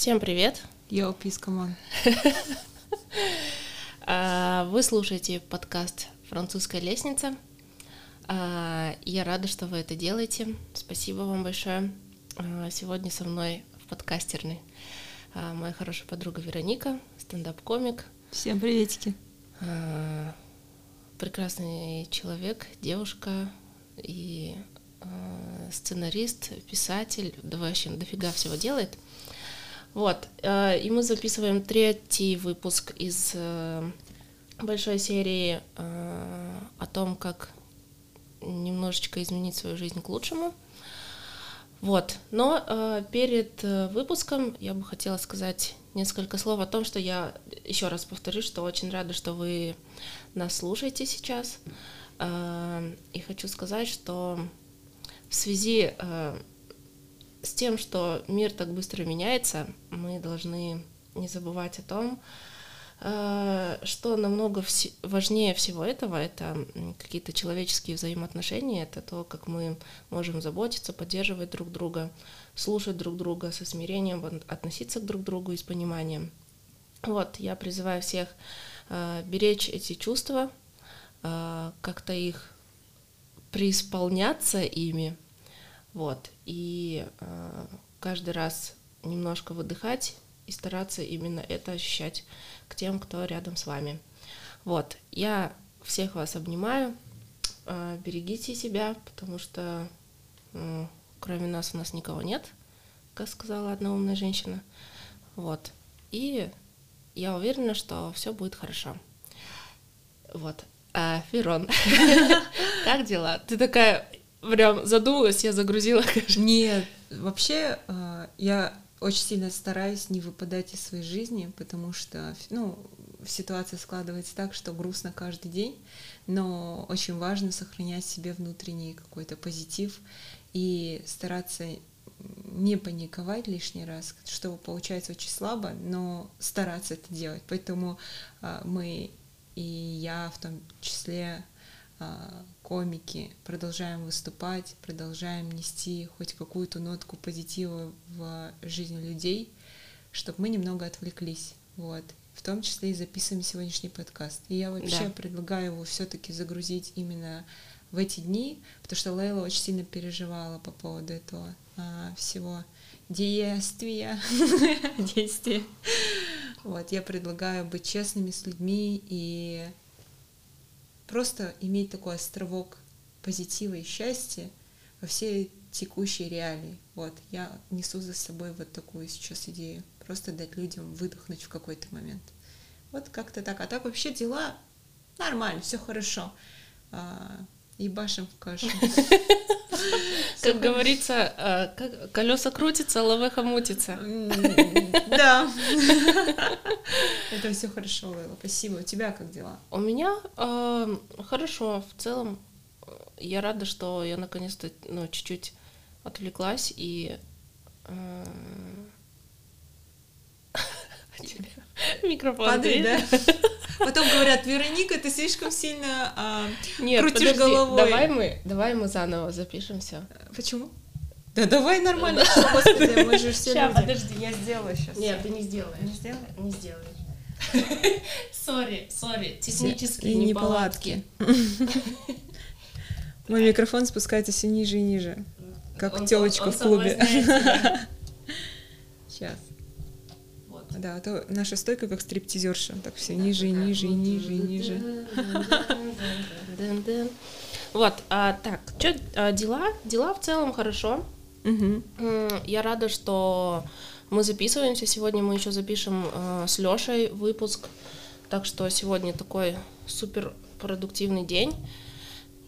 Всем привет! Yo, peace, come on. А, Вы слушаете подкаст «Французская лестница». А, Я рада, что вы это делаете. Спасибо вам большое. А, Сегодня со мной в подкастерной а, моя хорошая подруга Вероника, стендап-комик, Всем приветики. прекрасный человек, девушка и сценарист, писатель, да вообще дофига всего делает. Вот, э, и мы записываем третий выпуск из э, большой серии э, о том, как немножечко изменить свою жизнь к лучшему. Вот, но перед выпуском я бы хотела сказать несколько слов о том, что я еще раз повторюсь, что очень рада, что вы нас слушаете сейчас. И хочу сказать, что в связи с тем, что мир так быстро меняется, мы должны не забывать о том, э, что намного вс- важнее всего этого это какие-то человеческие взаимоотношения, это то, как мы можем заботиться, поддерживать друг друга, слушать друг друга со смирением, от- относиться к друг другу и с пониманием. Вот, я призываю всех э, беречь эти чувства, э, как-то их преисполняться ими, вот, и э, каждый раз немножко выдыхать и стараться именно это ощущать к тем, кто рядом с вами. Вот, я всех вас обнимаю, э, берегите себя, потому что э, кроме нас у нас никого нет, как сказала одна умная женщина. Вот, и я уверена, что все будет хорошо. Вот. А, Ферон, как дела? Ты такая прям задумалась, я загрузила. Нет, вообще э, я очень сильно стараюсь не выпадать из своей жизни, потому что, ну, ситуация складывается так, что грустно каждый день, но очень важно сохранять себе внутренний какой-то позитив и стараться не паниковать лишний раз, что получается очень слабо, но стараться это делать. Поэтому э, мы и я в том числе а, комики продолжаем выступать, продолжаем нести хоть какую-то нотку позитива в жизнь людей, чтобы мы немного отвлеклись. Вот. В том числе и записываем сегодняшний подкаст. И я вообще Да. предлагаю его все-таки загрузить именно в эти дни, потому что Лейла очень сильно переживала по поводу этого а, всего действия, действия. Вот, я предлагаю быть честными с людьми и просто иметь такой островок позитива и счастья во всей текущей реалии. Вот, я несу за собой вот такую сейчас идею. Просто дать людям выдохнуть в какой-то момент. Вот как-то так. А так вообще дела нормально, все хорошо. А, ебашим в кашу. Как говорится, э, колеса крутятся, лавеха мутится. Да. Это все хорошо, Лейла. Спасибо. У тебя как дела? У меня э, хорошо, в целом э, я рада, что я наконец-то ну, чуть-чуть отвлеклась и э, микрофон Падает, дверь. да? Потом говорят, Вероника, ты слишком сильно... а, Нет, Крутишь подожди, головой. давай мы, давай мы заново запишем все. Почему? Да давай нормально. Господи, мы же все Ща, люди. подожди. я сделаю сейчас. Нет, ты не сделаешь. Не сделаю? Не сделаешь. Сори, сори, технические И неполадки. Мой микрофон спускается все ниже и ниже. Как телочка в клубе. Сейчас. Да, а то наша стойка как стриптизерша. Так все ниже и ниже и ниже и ниже. Вот, а, так, что дела? Дела в целом хорошо. М, Я рада, что мы записываемся. Сегодня мы еще запишем э, с Лешей выпуск. Так что сегодня такой супер продуктивный день.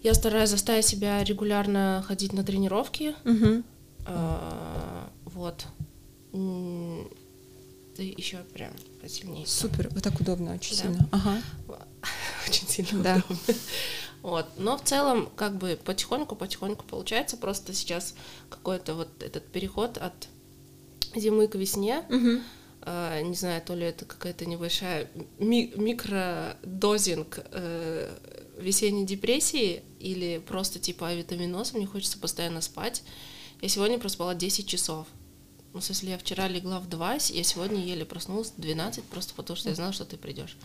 Я стараюсь заставить себя регулярно ходить на тренировки. Мгм. А, Вот. Ты еще прям посильнее. Супер, вот так удобно очень Да. сильно. Ага. Очень сильно Да. удобно. Вот. Но в целом, как бы потихоньку-потихоньку получается. Просто сейчас какой-то вот этот переход от зимы к весне. Мгм. А, не знаю, то ли это какая-то небольшая ми- микродозинг э, весенней депрессии или просто типа авитаминоз, мне хочется постоянно спать. Я сегодня проспала 10 часов. Ну, в смысле, я вчера легла в 2, я сегодня еле проснулась в 12, просто потому что я знала, что ты придешь.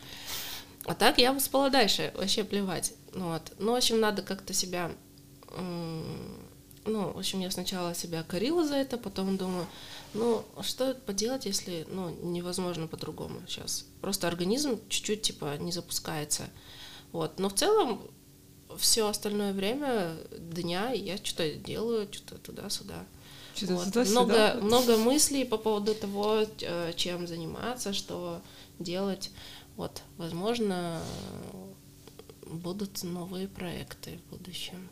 А так я бы спала дальше, вообще плевать. Ну, вот. Ну, в общем, надо как-то себя... Ну, в общем, я сначала себя корила за это, потом думаю, ну, что поделать, если, ну, невозможно по-другому сейчас. Просто организм чуть-чуть, типа, не запускается. Вот. Но в целом все остальное время дня я что-то делаю, что-то туда-сюда. Вот. Много, много мыслей по поводу того, э, чем заниматься, что делать. Вот, возможно, будут новые проекты в будущем.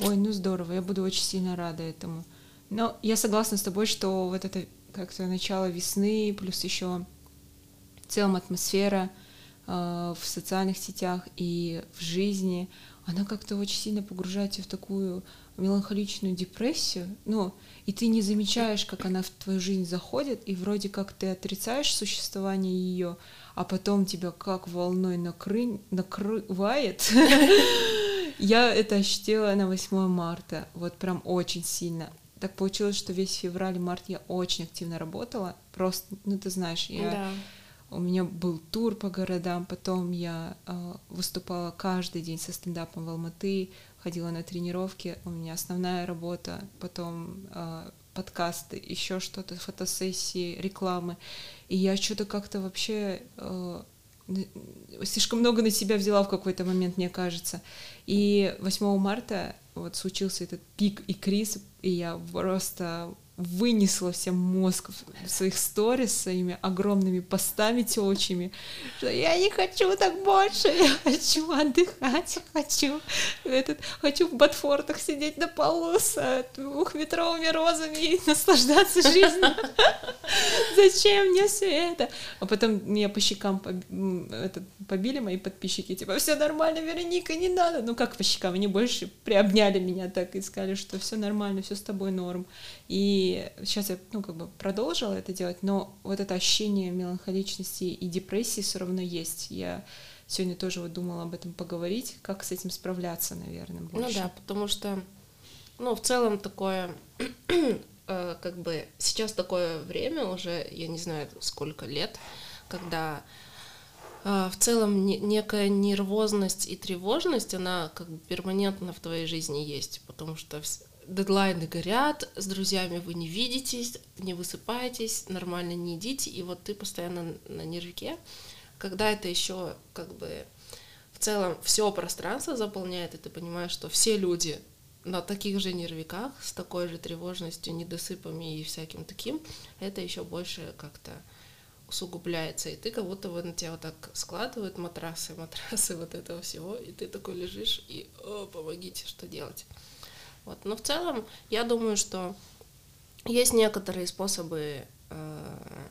Ой, ну здорово, я буду очень сильно рада этому. Но я согласна с тобой, что вот это как-то начало весны, плюс еще в целом атмосфера э, в социальных сетях и в жизни, она как-то очень сильно погружает тебя в такую меланхоличную депрессию, ну, и ты не замечаешь, как она в твою жизнь заходит, и вроде как ты отрицаешь существование ее, а потом тебя как волной накры... накрывает. Я это ощутила на 8 марта, вот прям очень сильно. Так получилось, что весь февраль и март я очень активно работала, просто, ну ты знаешь, я... Да. У меня был тур по городам, потом я э, выступала каждый день со стендапом в Алматы, ходила на тренировки, у меня основная работа, потом э, подкасты, еще что-то, фотосессии, рекламы. И я что-то как-то вообще э, слишком много на себя взяла в какой-то момент, мне кажется. И 8 марта вот случился этот пик и криз, и я просто вынесла всем мозг своих сторис своими огромными постами телочьими, что я не хочу так больше, я хочу отдыхать, хочу этот, хочу в ботфортах сидеть на полу с э, двухметровыми розами и наслаждаться жизнью. Зачем мне все это? А потом меня по щекам побили мои подписчики, типа, все нормально, Вероника, не надо. Ну как по щекам, они больше приобняли меня так и сказали, что все нормально, все с тобой норм. И сейчас я, ну, как бы продолжила это делать, но вот это ощущение меланхоличности и депрессии все равно есть. Я сегодня тоже вот думала об этом поговорить, как с этим справляться, наверное, ну больше. Ну да, потому что, ну, в целом такое, э, как бы, сейчас такое время уже, я не знаю, сколько лет, когда э, в целом некая нервозность и тревожность, она как бы перманентно в твоей жизни есть, потому что дедлайны горят, с друзьями вы не видитесь, не высыпаетесь, нормально не едите, и вот ты постоянно на нервике. Когда это еще как бы в целом все пространство заполняет, и ты понимаешь, что все люди на таких же нервиках, с такой же тревожностью, недосыпами и всяким таким, это еще больше как-то усугубляется, и ты как будто вот на тебя вот так складывают матрасы, матрасы вот этого всего, и ты такой лежишь и о, помогите, что делать. Вот. Но в целом я думаю, что есть некоторые способы э,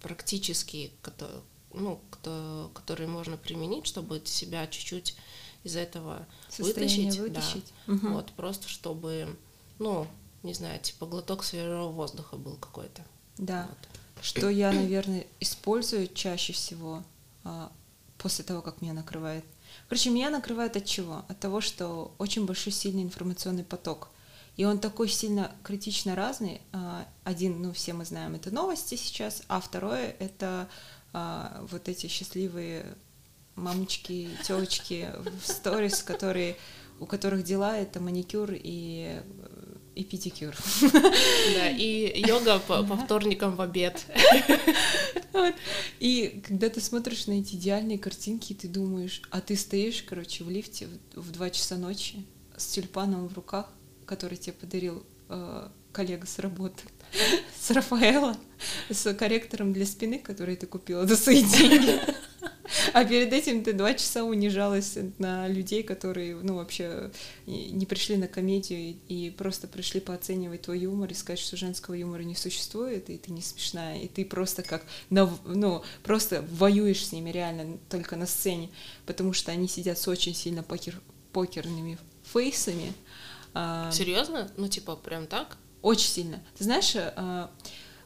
практические, которые, ну, кто, которые можно применить, чтобы себя чуть-чуть из этого Состояние вытащить. вытащить. Да. Угу. Вот, просто чтобы, ну, не знаю, типа глоток свежего воздуха был какой-то. Да. Вот. Что я, наверное, использую чаще всего а, после того, как меня накрывает Короче, меня накрывает от чего? От того, что очень большой сильный информационный поток. И он такой сильно критично разный. А, один, ну, все мы знаем, это новости сейчас, а второе — это а, вот эти счастливые мамочки, телочки в сторис, которые, у которых дела — это маникюр и и педикюр. Да, и йога по, по вторникам в обед. Вот. И когда ты смотришь на эти идеальные картинки, ты думаешь, а ты стоишь, короче, в лифте в 2 часа ночи с тюльпаном в руках, который тебе подарил э, коллега с работы, с Рафаэла, с корректором для спины, который ты купила за свои деньги. А перед этим ты два часа унижалась на людей, которые, ну, вообще не пришли на комедию и просто пришли пооценивать твой юмор и сказать, что женского юмора не существует, и ты не смешная, и ты просто как, ну, просто воюешь с ними реально только на сцене, потому что они сидят с очень сильно покер, покерными фейсами. А, Серьезно? Ну, типа, прям так? Очень сильно. Ты знаешь, а,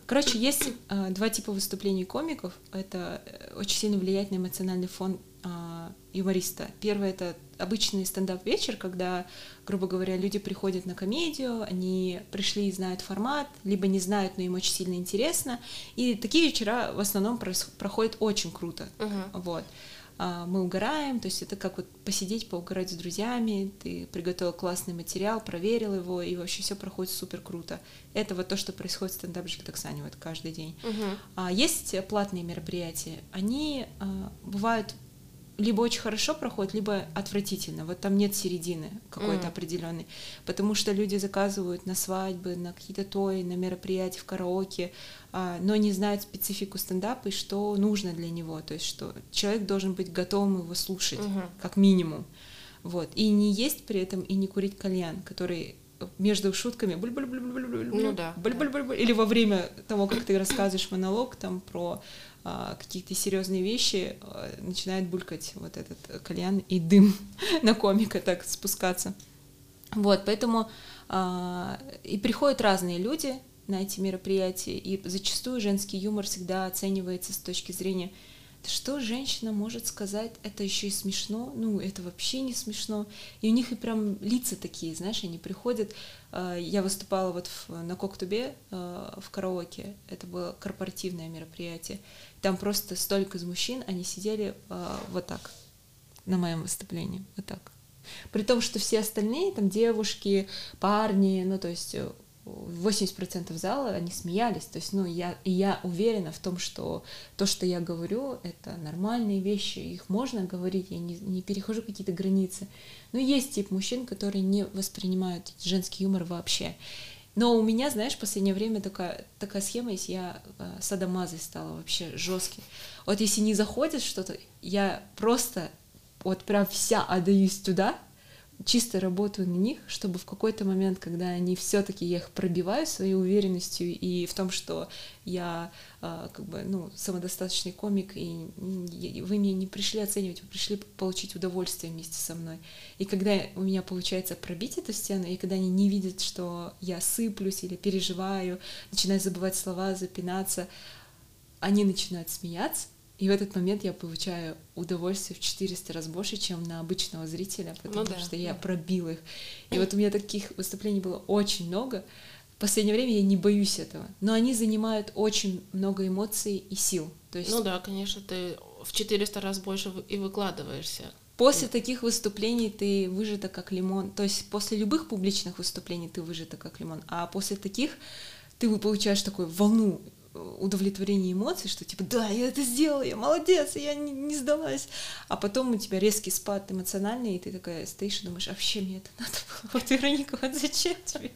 Короче, есть э, два типа выступлений комиков. Это э, очень сильно влияет на эмоциональный фон а, юмориста. Первое это обычный стендап-вечер, когда, грубо говоря, люди приходят на комедию, они пришли и знают формат, либо не знают, но им очень сильно интересно. И такие вечера в основном проходят очень круто. Uh-huh. Вот. А, мы угораем, то есть это как вот посидеть, поугарать с друзьями, ты приготовил классный материал, проверил его, и вообще все проходит супер круто. Это вот то, что происходит в стендап Жигдаксане вот каждый день. Uh-huh. А есть платные мероприятия, они а, бывают либо очень хорошо проходит, либо отвратительно. Вот там нет середины какой-то mm. определенной. Потому что люди заказывают на свадьбы, на какие-то тои, на мероприятия в караоке, а, но не знают специфику стендапа и что нужно для него. То есть, что человек должен быть готовым его слушать, mm-hmm. как минимум. Вот. И не есть при этом и не курить кальян, который между шутками ну, да, да. или во время того, как ты рассказываешь монолог там про какие-то серьезные вещи, а, начинает булькать вот этот кальян и дым на комика так спускаться. Вот, поэтому а, и приходят разные люди на эти мероприятия, и зачастую женский юмор всегда оценивается с точки зрения что женщина может сказать, это еще и смешно, ну, это вообще не смешно. И у них и прям лица такие, знаешь, они приходят. Э, я выступала вот в, на Коктубе э, в караоке, это было корпоративное мероприятие. Там просто столько из мужчин, они сидели э, вот так на моем выступлении, вот так. При том, что все остальные, там девушки, парни, ну, то есть 80% зала, они смеялись. То есть, ну, я, и я уверена в том, что то, что я говорю, это нормальные вещи, их можно говорить, я не, не перехожу какие-то границы. Но есть тип мужчин, которые не воспринимают женский юмор вообще. Но у меня, знаешь, в последнее время такая, такая схема есть, я э, садомазой стала вообще жесткий. Вот если не заходит что-то, я просто вот прям вся отдаюсь туда, чисто работаю на них, чтобы в какой-то момент, когда они все-таки я их пробиваю своей уверенностью и в том, что я э, как бы ну самодостаточный комик и, и вы меня не пришли оценивать, вы пришли получить удовольствие вместе со мной. И когда у меня получается пробить эту стену, и когда они не видят, что я сыплюсь или переживаю, начинаю забывать слова, запинаться, они начинают смеяться, и в этот момент я получаю удовольствие в 400 раз больше, чем на обычного зрителя, потому ну, да, что я да. пробила их. И вот у меня таких выступлений было очень много. В последнее время я не боюсь этого. Но они занимают очень много эмоций и сил. То есть... Ну да, конечно, ты в 400 раз больше и выкладываешься. После таких выступлений ты выжата как лимон. То есть после любых публичных выступлений ты выжата как лимон. А после таких ты получаешь такую волну удовлетворение эмоций, что типа, да, я это сделала, я молодец, я не, не сдалась. А потом у тебя резкий спад эмоциональный, и ты такая стоишь и думаешь, а вообще мне это надо было? Вот, Вероника, вот зачем тебе?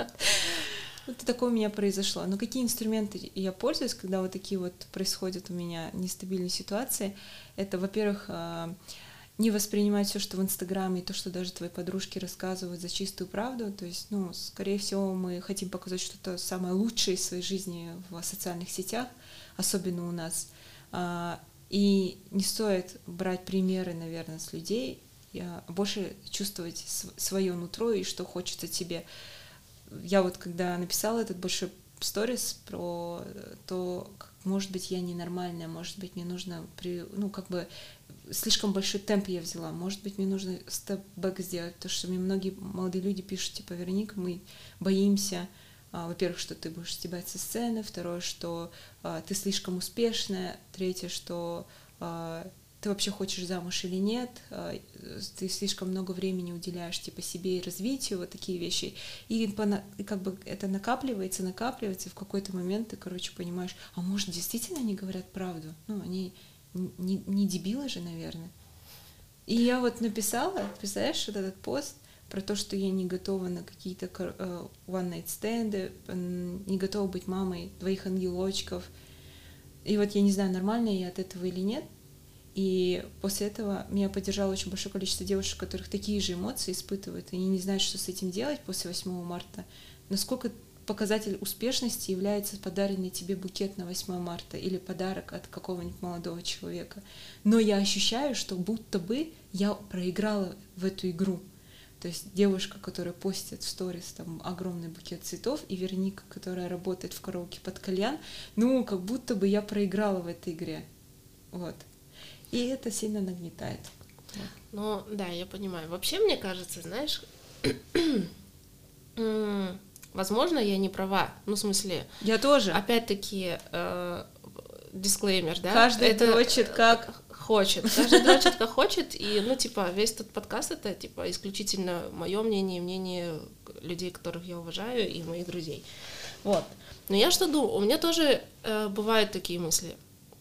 Вот такое у меня произошло. Но какие инструменты я пользуюсь, когда вот такие вот происходят у меня нестабильные ситуации? Это, во-первых, а, не воспринимать все, что в Инстаграме, и то, что даже твои подружки рассказывают за чистую правду. То есть, ну, скорее всего, мы хотим показать что-то самое лучшее из своей жизни в социальных сетях, особенно у нас. А, и не стоит брать примеры, наверное, с людей, а больше чувствовать свое нутро и что хочется тебе. Я вот когда написала этот большой сторис про то, может быть, я ненормальная, может быть, мне нужно, при, ну, как бы слишком большой темп я взяла. Может быть, мне нужно степ-бэк сделать, потому что мне многие молодые люди пишут, типа, Вероника, мы боимся, а, во-первых, что ты будешь стебать со сцены, второе, что а, ты слишком успешная, третье, что а, ты вообще хочешь замуж или нет, а, ты слишком много времени уделяешь типа себе и развитию, вот такие вещи. И, и как бы это накапливается, накапливается, и в какой-то момент ты, короче, понимаешь, а может, действительно они говорят правду? Ну, они не, не дебилы же, наверное. И я вот написала, представляешь, вот этот пост про то, что я не готова на какие-то uh, one-night стенды, не готова быть мамой двоих ангелочков. И вот я не знаю, нормально я от этого или нет. И после этого меня поддержало очень большое количество девушек, которых такие же эмоции испытывают, и они не знают, что с этим делать после 8 марта. Насколько показатель успешности является подаренный тебе букет на 8 марта или подарок от какого-нибудь молодого человека. Но я ощущаю, что будто бы я проиграла в эту игру. То есть девушка, которая постит в сторис там огромный букет цветов, и Верника, которая работает в караоке под кальян, ну, как будто бы я проиграла в этой игре. Вот. И это сильно нагнетает. Ну, да, я понимаю. Вообще, мне кажется, знаешь, возможно, я не права. Ну, в смысле... Я тоже. Опять-таки, э, дисклеймер, да? Каждый это дрочит как... Хочет. Каждый дрочит как хочет. И, ну, типа, весь этот подкаст — это, типа, исключительно мое мнение, мнение людей, которых я уважаю, и моих друзей. Вот. Но я что думаю? У меня тоже э, бывают такие мысли.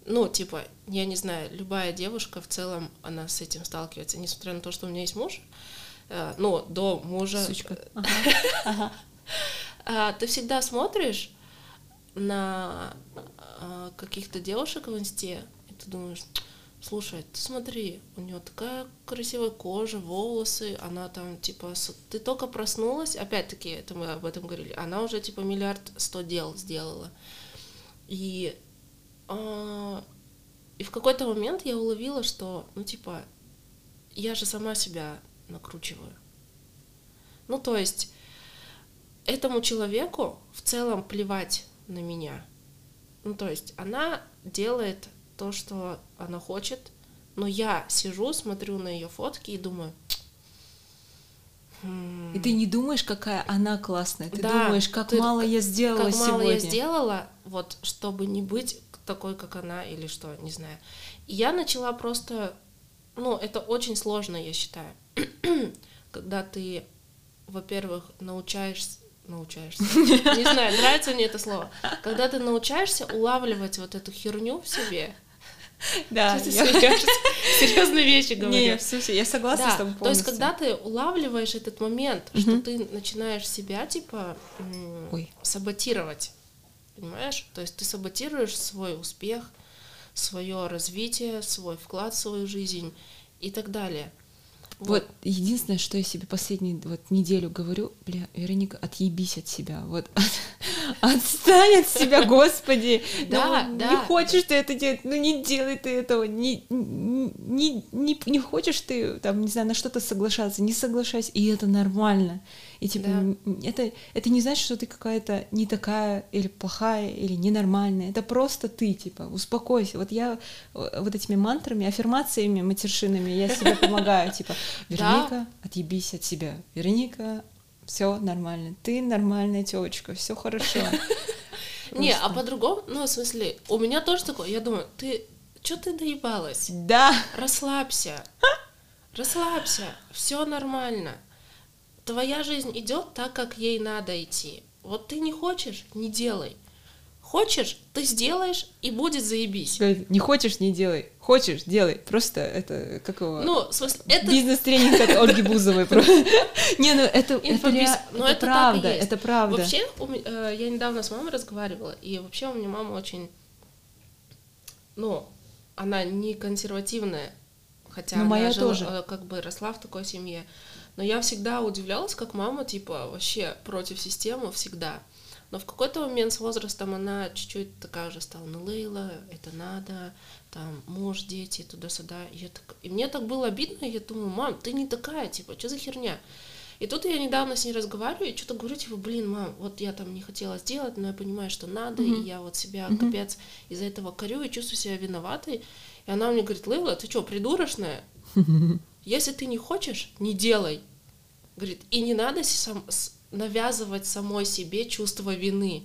Ну, типа, я не знаю, любая девушка в целом, она с этим сталкивается, несмотря на то, что у меня есть муж, э, ну, до мужа. Сучка. Ага. А, ты всегда смотришь на а, каких-то девушек в инсте, и ты думаешь, слушай, ты смотри, у нее такая красивая кожа, волосы, она там, типа, ты только проснулась, опять-таки, это мы об этом говорили, она уже, типа, миллиард сто дел сделала. И, э, и в какой-то момент я уловила, что, ну, типа, я же сама себя накручиваю. Ну, то есть, этому человеку в целом плевать на меня. Ну, то есть, она делает то, что она хочет, но я сижу, смотрю на ее фотки и думаю... И ты не думаешь, какая она классная, ты да, думаешь, как ты, мало я сделала как сегодня. мало я сделала, вот, чтобы не быть такой, как она, или что, не знаю. И я начала просто, ну, это очень сложно, я считаю, когда ты, во-первых, научаешься, научаешься. Не знаю, нравится мне это слово. Когда ты научаешься улавливать вот эту херню в себе, да, я... серьезные вещи говорю. Не, все, я согласна да, с тобой полностью. То есть, когда ты улавливаешь этот момент, угу. что ты начинаешь себя, типа, Ой. саботировать, понимаешь? То есть ты саботируешь свой успех, свое развитие, свой вклад в свою жизнь и так далее. Вот. вот единственное, что я себе последнюю вот неделю говорю, бля, Вероника, отъебись от себя, вот отстань от себя, Господи, да, ну, да. не хочешь ты это делать, ну не делай ты этого, не, не, не, не хочешь ты там, не знаю, на что-то соглашаться, не соглашайся, и это нормально, и типа да. это, это не значит, что ты какая-то не такая или плохая или ненормальная, это просто ты, типа, успокойся, вот я э, вот этими мантрами, аффирмациями матершинами я себе помогаю, типа, Вероника, отъебись от себя, Вероника, все нормально, ты нормальная девочка, все хорошо. Не, а по-другому, ну, в смысле, у меня тоже такое, я думаю, ты, что ты доебалась? Да. Расслабься, расслабься, все нормально. Твоя жизнь идет так, как ей надо идти. Вот ты не хочешь, не делай. Хочешь, ты сделаешь, и будет заебись. Не хочешь, не делай. Хочешь, делай. Просто это как его... Ну, в смысле, это... Бизнес-тренинг от Ольги Бузовой. Не, ну это, ну, это, правда, это правда. Вообще, э, я недавно с мамой разговаривала, и вообще у меня мама очень... Ну, она не консервативная, хотя ну, она тоже. Э, как бы росла в такой семье. Но я всегда удивлялась, как мама, типа, вообще против системы всегда. Но в какой-то момент с возрастом она чуть-чуть такая уже стала, ну, Лейла, это надо, там, муж, дети, туда-сюда. И, я так... и мне так было обидно, я думаю, мам, ты не такая, типа, что за херня? И тут я недавно с ней разговариваю, и что-то говорю, типа, блин, мам, вот я там не хотела сделать, но я понимаю, что надо, mm-hmm. и я вот себя mm-hmm. капец из-за этого корю и чувствую себя виноватой. И она мне говорит, Лейла, ты что, придурочная? Если ты не хочешь, не делай. Говорит, и не надо сам, навязывать самой себе чувство вины.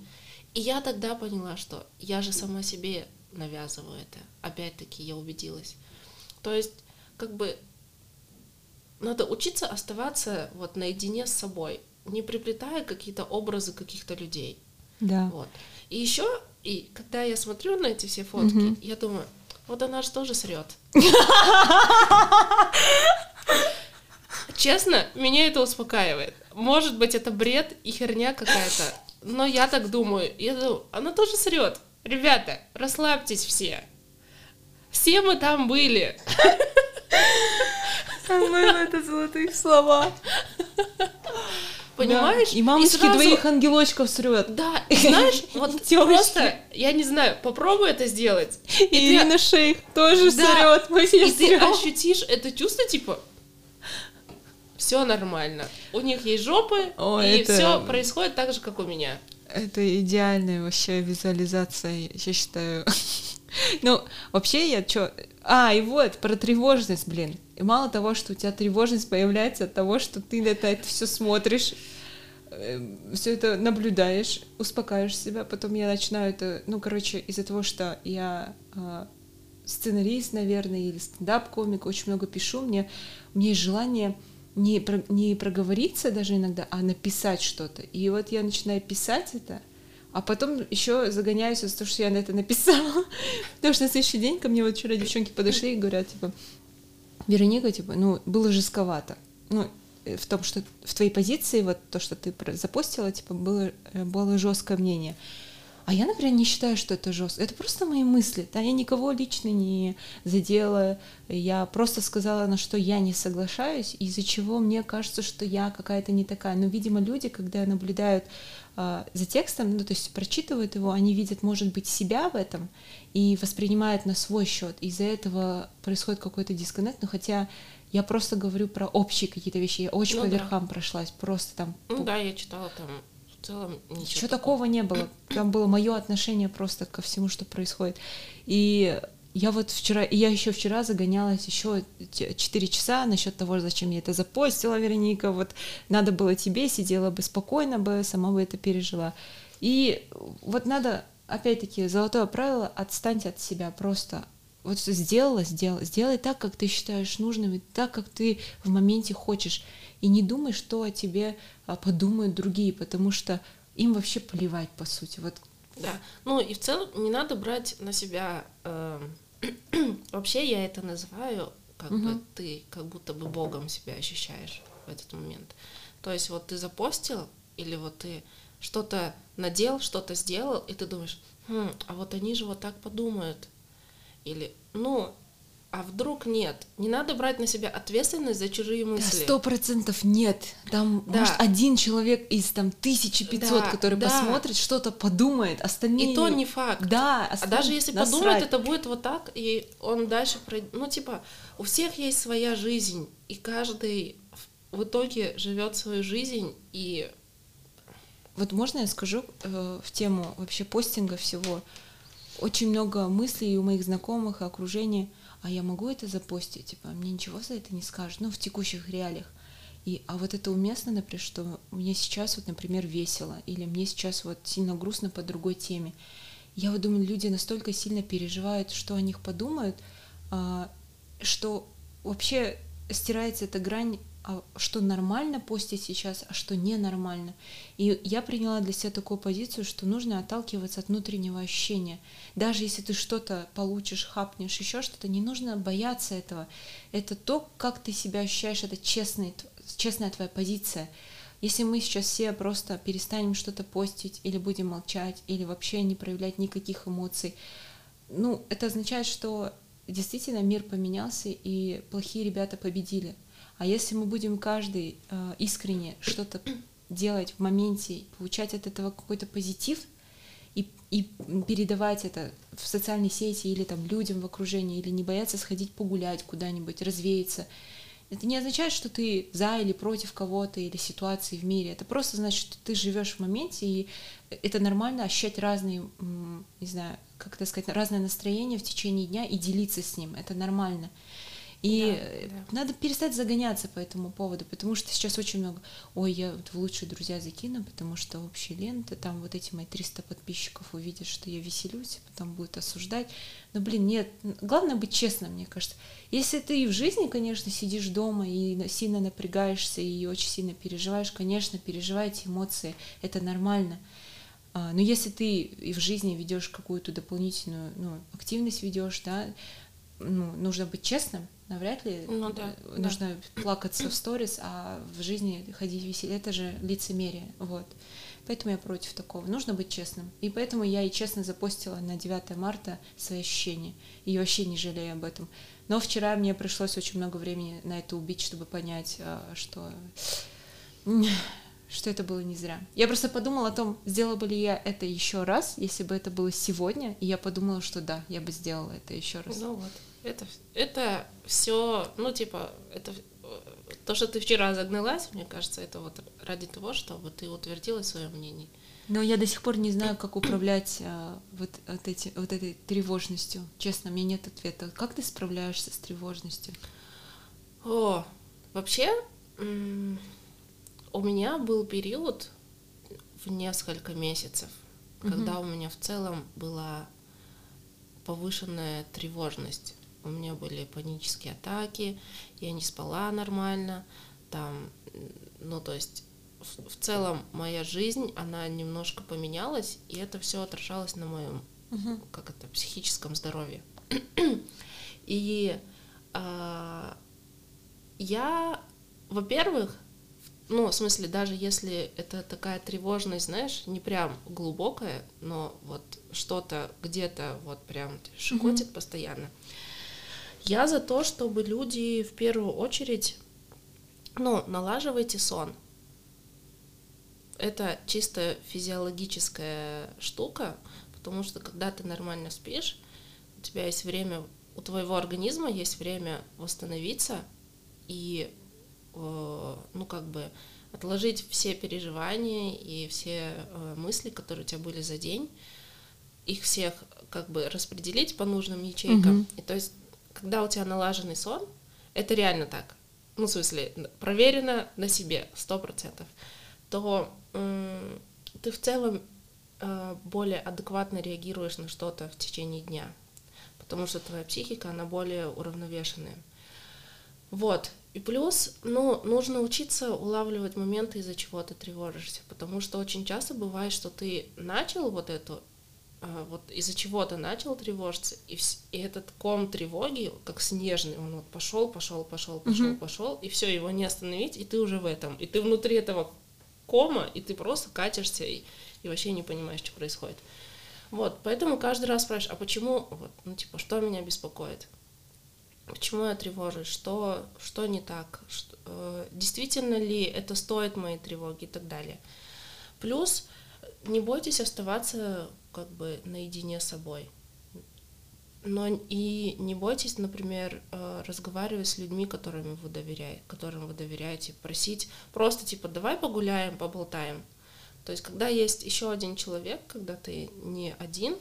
И я тогда поняла, что я же сама себе навязываю это. Опять-таки я убедилась. То есть, как бы, надо учиться оставаться вот наедине с собой, не приплетая какие-то образы каких-то людей. Да. Вот. И еще, и когда я смотрю на эти все фотки, угу. я думаю, вот она же тоже срет. Честно, меня это успокаивает. Может быть, это бред и херня какая-то, но я так думаю. Я думаю, она тоже срет. Ребята, расслабьтесь все. Все мы там были. По-моему, это золотые слова. Понимаешь? Да. И мамочки и сразу... двоих ангелочков срет. Да, и знаешь, вот просто, я не знаю, попробуй это сделать. И Ирина ты... Шейх тоже да. срет. Мы все и срём. ты ощутишь это чувство, типа, все нормально. У них есть жопы, О, и это... все происходит так же, как у меня. Это идеальная вообще визуализация, я считаю. Ну, вообще я что... А, и вот, про тревожность, блин. И мало того, что у тебя тревожность появляется от того, что ты на это, это все смотришь, э, все это наблюдаешь, успокаиваешь себя, потом я начинаю это, ну, короче, из-за того, что я э, сценарист, наверное, или стендап-комик, очень много пишу, мне, меня есть желание не, про, не проговориться даже иногда, а написать что-то. И вот я начинаю писать это, а потом еще загоняюсь из-за того, что я на это написала. Потому что на следующий день ко мне вот вчера девчонки подошли и говорят, типа, Вероника, типа, ну, было жестковато. Ну, э, в том, что в твоей позиции, вот то, что ты запостила, типа, было, э, было жесткое мнение. А я, например, не считаю, что это жестко. Это просто мои мысли. Да, я никого лично не задела. Я просто сказала, на что я не соглашаюсь, из-за чего мне кажется, что я какая-то не такая. Но, видимо, люди, когда наблюдают э, за текстом, ну, то есть прочитывают его, они видят, может быть, себя в этом и воспринимают на свой счет. Из-за этого происходит какой-то дисконнект. Но хотя я просто говорю про общие какие-то вещи. Я очень ну, по верхам да. прошлась, просто там. Ну да, я читала там целом ничего, ничего такого не было. Там было мое отношение просто ко всему, что происходит. И я вот вчера, и я еще вчера загонялась еще 4 часа насчет того, зачем я это запостила, Вероника, вот надо было тебе, сидела бы спокойно бы, сама бы это пережила. И вот надо, опять-таки, золотое правило, отстаньте от себя просто. Вот сделала, сделала, сделай так, как ты считаешь нужным, и так, как ты в моменте хочешь и не думай, что о тебе а, подумают другие, потому что им вообще плевать, по сути. Вот. Да, ну и в целом не надо брать на себя... Э, вообще я это называю, как угу. бы ты как будто бы Богом себя ощущаешь в этот момент. То есть вот ты запостил, или вот ты что-то надел, что-то сделал, и ты думаешь, хм, а вот они же вот так подумают. Или, ну, а вдруг нет? Не надо брать на себя ответственность за чужие мысли. Сто процентов нет. Там, да. может, один человек из там 1500, да, который да. посмотрит, что-то подумает, остальные... И то не факт. Да, А даже если насрать. подумает, это будет вот так, и он дальше... Пройдет. Ну, типа, у всех есть своя жизнь, и каждый в итоге живет свою жизнь, и... Вот можно я скажу э, в тему вообще постинга всего? Очень много мыслей у моих знакомых и окружения — а я могу это запостить, типа, мне ничего за это не скажут, ну, в текущих реалиях. И, а вот это уместно, например, что мне сейчас вот, например, весело, или мне сейчас вот сильно грустно по другой теме. Я вот думаю, люди настолько сильно переживают, что о них подумают, а, что вообще стирается эта грань что нормально постить сейчас, а что ненормально. И я приняла для себя такую позицию, что нужно отталкиваться от внутреннего ощущения. Даже если ты что-то получишь, хапнешь, еще что-то, не нужно бояться этого. Это то, как ты себя ощущаешь, это честный, честная твоя позиция. Если мы сейчас все просто перестанем что-то постить, или будем молчать, или вообще не проявлять никаких эмоций, ну, это означает, что действительно мир поменялся, и плохие ребята победили. А если мы будем каждый э, искренне что-то делать в моменте, получать от этого какой-то позитив и, и передавать это в социальные сети или там людям в окружении, или не бояться сходить погулять куда-нибудь, развеяться, это не означает, что ты за или против кого-то или ситуации в мире. Это просто значит, что ты живешь в моменте, и это нормально ощущать разные, не знаю, как это сказать, разное настроение в течение дня и делиться с ним. Это нормально. И да, да. надо перестать загоняться по этому поводу, потому что сейчас очень много, ой, я вот в лучшие друзья закину, потому что общая лента, там вот эти мои 300 подписчиков увидят, что я веселюсь, потом будут осуждать. Но, блин, нет, главное быть честным, мне кажется. Если ты и в жизни, конечно, сидишь дома и сильно напрягаешься и очень сильно переживаешь, конечно, переживайте эмоции, это нормально. А, но если ты и в жизни ведешь какую-то дополнительную ну, активность ведешь, да, ну, нужно быть честным, навряд ли ну, да, нужно да. плакаться в сторис, а в жизни ходить веселее. Это же лицемерие. Вот. Поэтому я против такого. Нужно быть честным. И поэтому я и честно запостила на 9 марта свои ощущения. И вообще не жалею об этом. Но вчера мне пришлось очень много времени на это убить, чтобы понять, а, что что это было не зря. Я просто подумала о том, сделала бы ли я это еще раз, если бы это было сегодня, и я подумала, что да, я бы сделала это еще раз. Ну вот, это, это все, ну типа, это то, что ты вчера загналась, мне кажется, это вот ради того, чтобы ты утвердила свое мнение. Но я до сих пор не знаю, как управлять а, вот, вот, эти, вот этой тревожностью. Честно, мне нет ответа. Как ты справляешься с тревожностью? О, вообще, у меня был период в несколько месяцев, угу. когда у меня в целом была повышенная тревожность. У меня были панические атаки, я не спала нормально, там, ну, то есть в, в целом моя жизнь, она немножко поменялась, и это все отражалось на моем, угу. как это, психическом здоровье. и а, я, во-первых, ну, в смысле, даже если это такая тревожность, знаешь, не прям глубокая, но вот что-то где-то вот прям шикотит mm-hmm. постоянно. Я за то, чтобы люди в первую очередь, ну, налаживайте сон. Это чисто физиологическая штука, потому что когда ты нормально спишь, у тебя есть время, у твоего организма есть время восстановиться и Э, ну, как бы отложить все переживания и все э, мысли, которые у тебя были за день, их всех как бы распределить по нужным ячейкам. Угу. И то есть, когда у тебя налаженный сон, это реально так. Ну, в смысле, проверено на себе, сто процентов, то э, ты в целом э, более адекватно реагируешь на что-то в течение дня, потому что твоя психика, она более уравновешенная. Вот. И плюс, ну, нужно учиться улавливать моменты, из-за чего ты тревожишься, потому что очень часто бывает, что ты начал вот эту, вот из-за чего ты начал тревожиться, и, вс- и этот ком тревоги, как снежный, он вот пошел, пошел, пошел, пошел, mm-hmm. пошел, и все, его не остановить, и ты уже в этом, и ты внутри этого кома, и ты просто катишься и, и вообще не понимаешь, что происходит. Вот, поэтому каждый раз спрашиваешь, а почему, вот, ну, типа, что меня беспокоит? Почему я тревожусь? Что, что не так? Что, э, действительно ли это стоит моей тревоги и так далее. Плюс не бойтесь оставаться как бы наедине с собой. Но и не бойтесь, например, э, разговаривать с людьми, которыми вы доверяете, которым вы доверяете, просить просто типа давай погуляем, поболтаем. То есть, когда есть еще один человек, когда ты не один,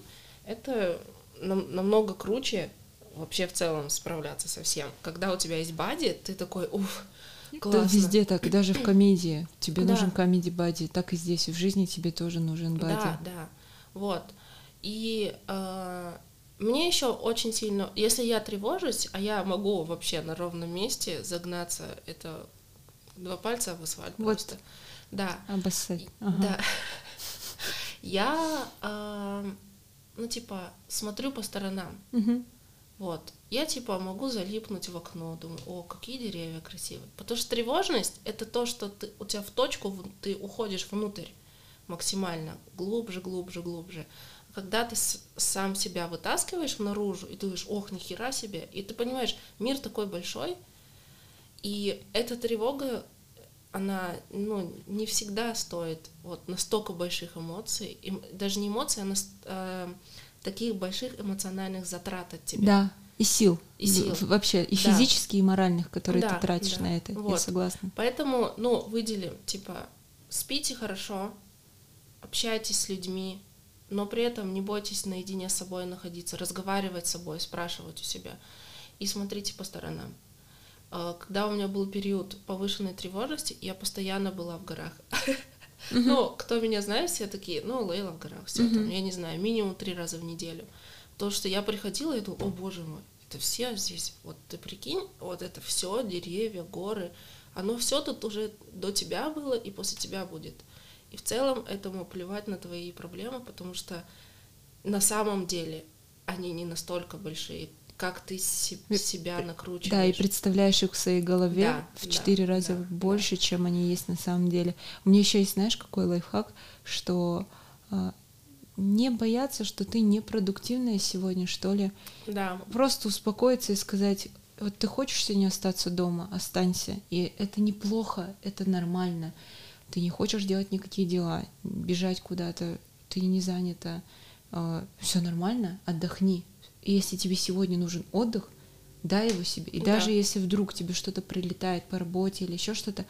это нам, намного круче, вообще в целом справляться со всем. Когда у тебя есть бади, ты такой, уф, классно. Это везде так, даже в комедии. Тебе да. нужен комедий бади, так и здесь, в жизни тебе тоже нужен бади. Да, да, вот. И э, мне еще очень сильно, если я тревожусь, а я могу вообще на ровном месте загнаться, это два пальца об асфальт вот. просто. Да. Обоссать. Ага. Да. Я, э, ну типа, смотрю по сторонам. Угу. Вот. Я типа могу залипнуть в окно, думаю, о, какие деревья красивые. Потому что тревожность это то, что ты, у тебя в точку ты уходишь внутрь максимально, глубже, глубже, глубже. Когда ты сам себя вытаскиваешь наружу и думаешь, ох, нихера себе, и ты понимаешь, мир такой большой, и эта тревога, она ну, не всегда стоит вот настолько больших эмоций, и даже не эмоций, а э, таких больших эмоциональных затрат от тебя. Да, и сил. И сил. Вообще, и да. физических, и моральных, которые да, ты тратишь да. на это. Вот. Я согласна. Поэтому, ну, выделим, типа, спите хорошо, общайтесь с людьми, но при этом не бойтесь наедине с собой находиться, разговаривать с собой, спрашивать у себя. И смотрите по сторонам. А, когда у меня был период повышенной тревожности, я постоянно была в горах. Mm-hmm. Ну, кто меня знает, все такие, ну, Лейла в горах, все mm-hmm. там, я не знаю, минимум три раза в неделю. То, что я приходила и думала, о боже мой, это все здесь, вот ты прикинь, вот это все, деревья, горы, оно все тут уже до тебя было и после тебя будет. И в целом этому плевать на твои проблемы, потому что на самом деле они не настолько большие, как ты себя накручиваешь. Да, и представляешь их в своей голове да, в четыре да, раза да, больше, да. чем они есть на самом деле. У меня еще есть, знаешь, какой лайфхак, что а, не бояться, что ты непродуктивная сегодня, что ли. Да. Просто успокоиться и сказать, вот ты хочешь сегодня остаться дома, останься. И это неплохо, это нормально. Ты не хочешь делать никакие дела, бежать куда-то, ты не занята. А, Все нормально, отдохни, и если тебе сегодня нужен отдых, дай его себе. И да. даже если вдруг тебе что-то прилетает по работе или еще что-то,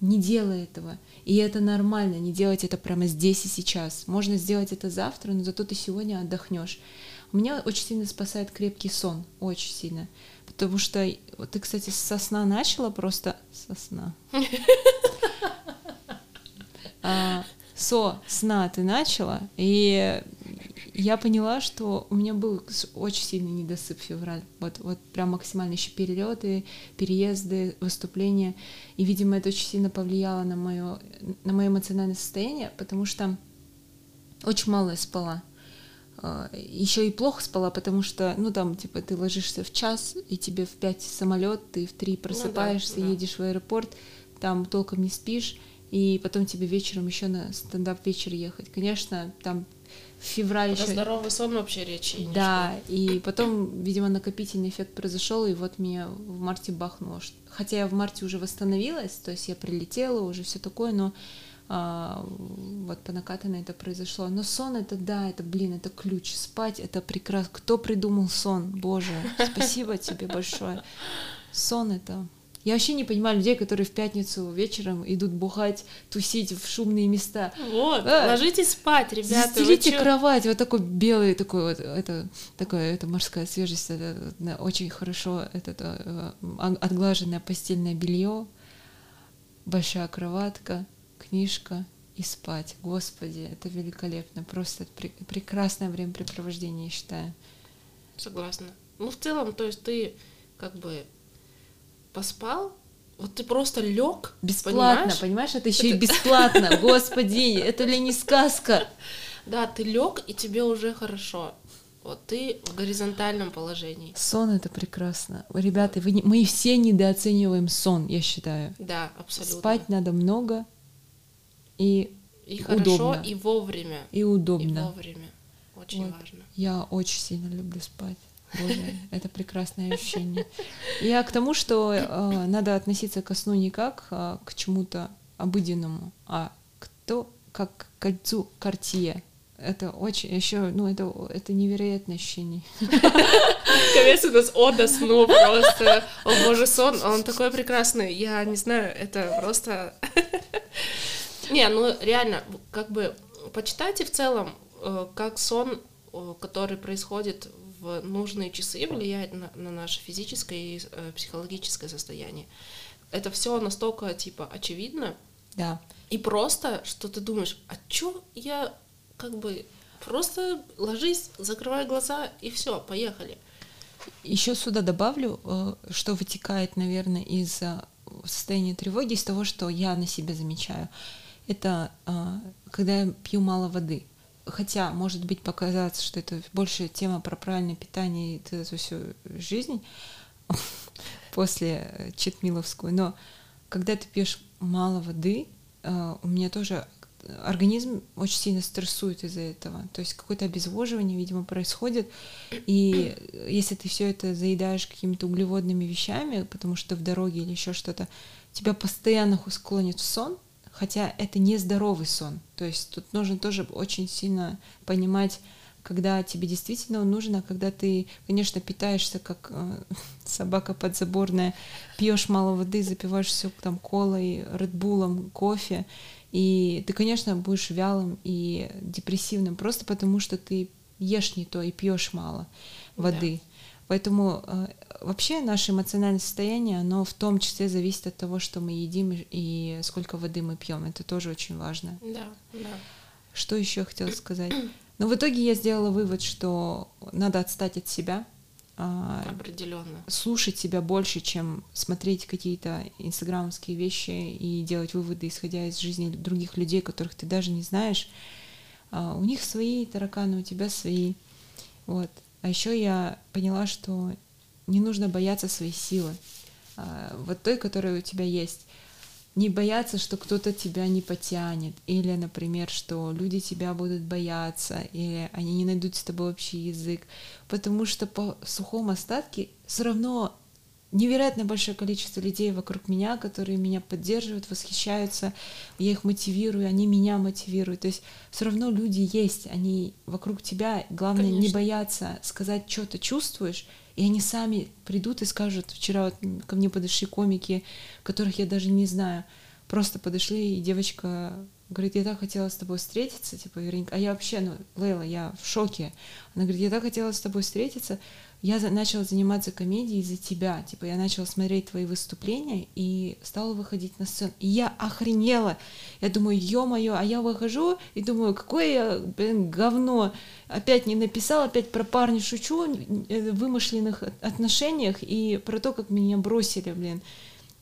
Не делай этого. И это нормально, не делать это прямо здесь и сейчас. Можно сделать это завтра, но зато ты сегодня отдохнешь. Меня очень сильно спасает крепкий сон, очень сильно. Потому что вот ты, кстати, со сна начала просто со сна. А, со сна ты начала, и я поняла, что у меня был очень сильный недосып февраль. Вот, вот прям максимально еще перелеты, переезды, выступления. И, видимо, это очень сильно повлияло на мое, на мое эмоциональное состояние, потому что очень мало я спала. А, еще и плохо спала, потому что, ну там, типа, ты ложишься в час, и тебе в пять самолет, ты в три просыпаешься, ну, да, да. едешь в аэропорт, там толком не спишь, и потом тебе вечером еще на стендап вечер ехать. Конечно, там в феврале еще... здоровый сон вообще речи не Да, и потом, видимо, накопительный эффект произошел, и вот меня в марте бахнуло. Хотя я в марте уже восстановилась, то есть я прилетела, уже все такое, но а, вот по накатанной это произошло. Но сон это да, это блин, это ключ. Спать это прекрасно. Кто придумал сон? Боже, спасибо тебе большое. Сон это я вообще не понимаю людей, которые в пятницу вечером идут бухать, тусить в шумные места. Вот, а, ложитесь спать, ребята. Застелите кровать, вот такой белый, такой вот, это, такая, это морская свежесть, это, это очень хорошо, это, это отглаженное постельное белье, большая кроватка, книжка и спать. Господи, это великолепно, просто пр прекрасное времяпрепровождение, я считаю. Согласна. Ну, в целом, то есть ты как бы поспал, вот ты просто лег. Бесплатно, понимаешь? понимаешь? Это еще это... и бесплатно. Господи, это ли не сказка? Да, ты лег, и тебе уже хорошо. Вот ты в горизонтальном положении. Сон это прекрасно. Ребята, вы не, мы все недооцениваем сон, я считаю. Да, абсолютно. Спать надо много и, и удобно. хорошо, и вовремя. И удобно. И вовремя. Очень вот. важно. Я очень сильно люблю спать. Боже, это прекрасное ощущение. Я к тому, что э, надо относиться ко сну не как э, к чему-то обыденному, а к то, как к кольцу Картье. Это очень еще, ну, это, это невероятное ощущение. Конец у нас ода сну просто. О боже, сон, он такой прекрасный. Я не знаю, это просто... Не, ну реально, как бы почитайте в целом, э, как сон, который происходит в нужные часы влияет на, на наше физическое и э, психологическое состояние. Это все настолько типа очевидно. Да. И просто, что ты думаешь, а чё я как бы просто ложись, закрывай глаза и все, поехали. Еще сюда добавлю, э, что вытекает, наверное, из э, состояния тревоги, из того, что я на себе замечаю. Это э, когда я пью мало воды хотя, может быть, показаться, что это больше тема про правильное питание и эту всю жизнь после читмиловскую, но когда ты пьешь мало воды, э, у меня тоже организм очень сильно стрессует из-за этого. То есть какое-то обезвоживание, видимо, происходит. И если ты все это заедаешь какими-то углеводными вещами, потому что в дороге или еще что-то, тебя постоянно склонит в сон, хотя это не здоровый сон. То есть тут нужно тоже очень сильно понимать, когда тебе действительно он нужен, а когда ты, конечно, питаешься как э, собака подзаборная, пьешь мало воды, запиваешь все там колой, редбулом, кофе, и ты, конечно, будешь вялым и депрессивным просто потому, что ты ешь не то и пьешь мало воды. Да. Поэтому э, вообще наше эмоциональное состояние, оно в том числе зависит от того, что мы едим и сколько воды мы пьем. Это тоже очень важно. Да, да. Что еще хотела сказать? Но в итоге я сделала вывод, что надо отстать от себя. А, Определенно. Слушать себя больше, чем смотреть какие-то инстаграмские вещи и делать выводы, исходя из жизни других людей, которых ты даже не знаешь. А, у них свои тараканы, у тебя свои. Вот. А еще я поняла, что не нужно бояться своей силы, а, вот той, которая у тебя есть. Не бояться, что кто-то тебя не потянет, или, например, что люди тебя будут бояться, или они не найдут с тобой общий язык, потому что по сухому остатке все равно невероятно большое количество людей вокруг меня, которые меня поддерживают, восхищаются, я их мотивирую, они меня мотивируют. То есть все равно люди есть, они вокруг тебя. Главное Конечно. не бояться сказать, что ты чувствуешь, и они сами придут и скажут, вчера вот ко мне подошли комики, которых я даже не знаю, просто подошли, и девочка говорит, я так хотела с тобой встретиться, типа, Вероника, а я вообще, ну, Лейла, я в шоке. Она говорит, я так хотела с тобой встретиться, я начала заниматься комедией из-за тебя. Типа, я начала смотреть твои выступления и стала выходить на сцену. И я охренела. Я думаю, ё-моё, а я выхожу и думаю, какое я, блин, говно. Опять не написал, опять про парня шучу, в вымышленных отношениях и про то, как меня бросили, блин.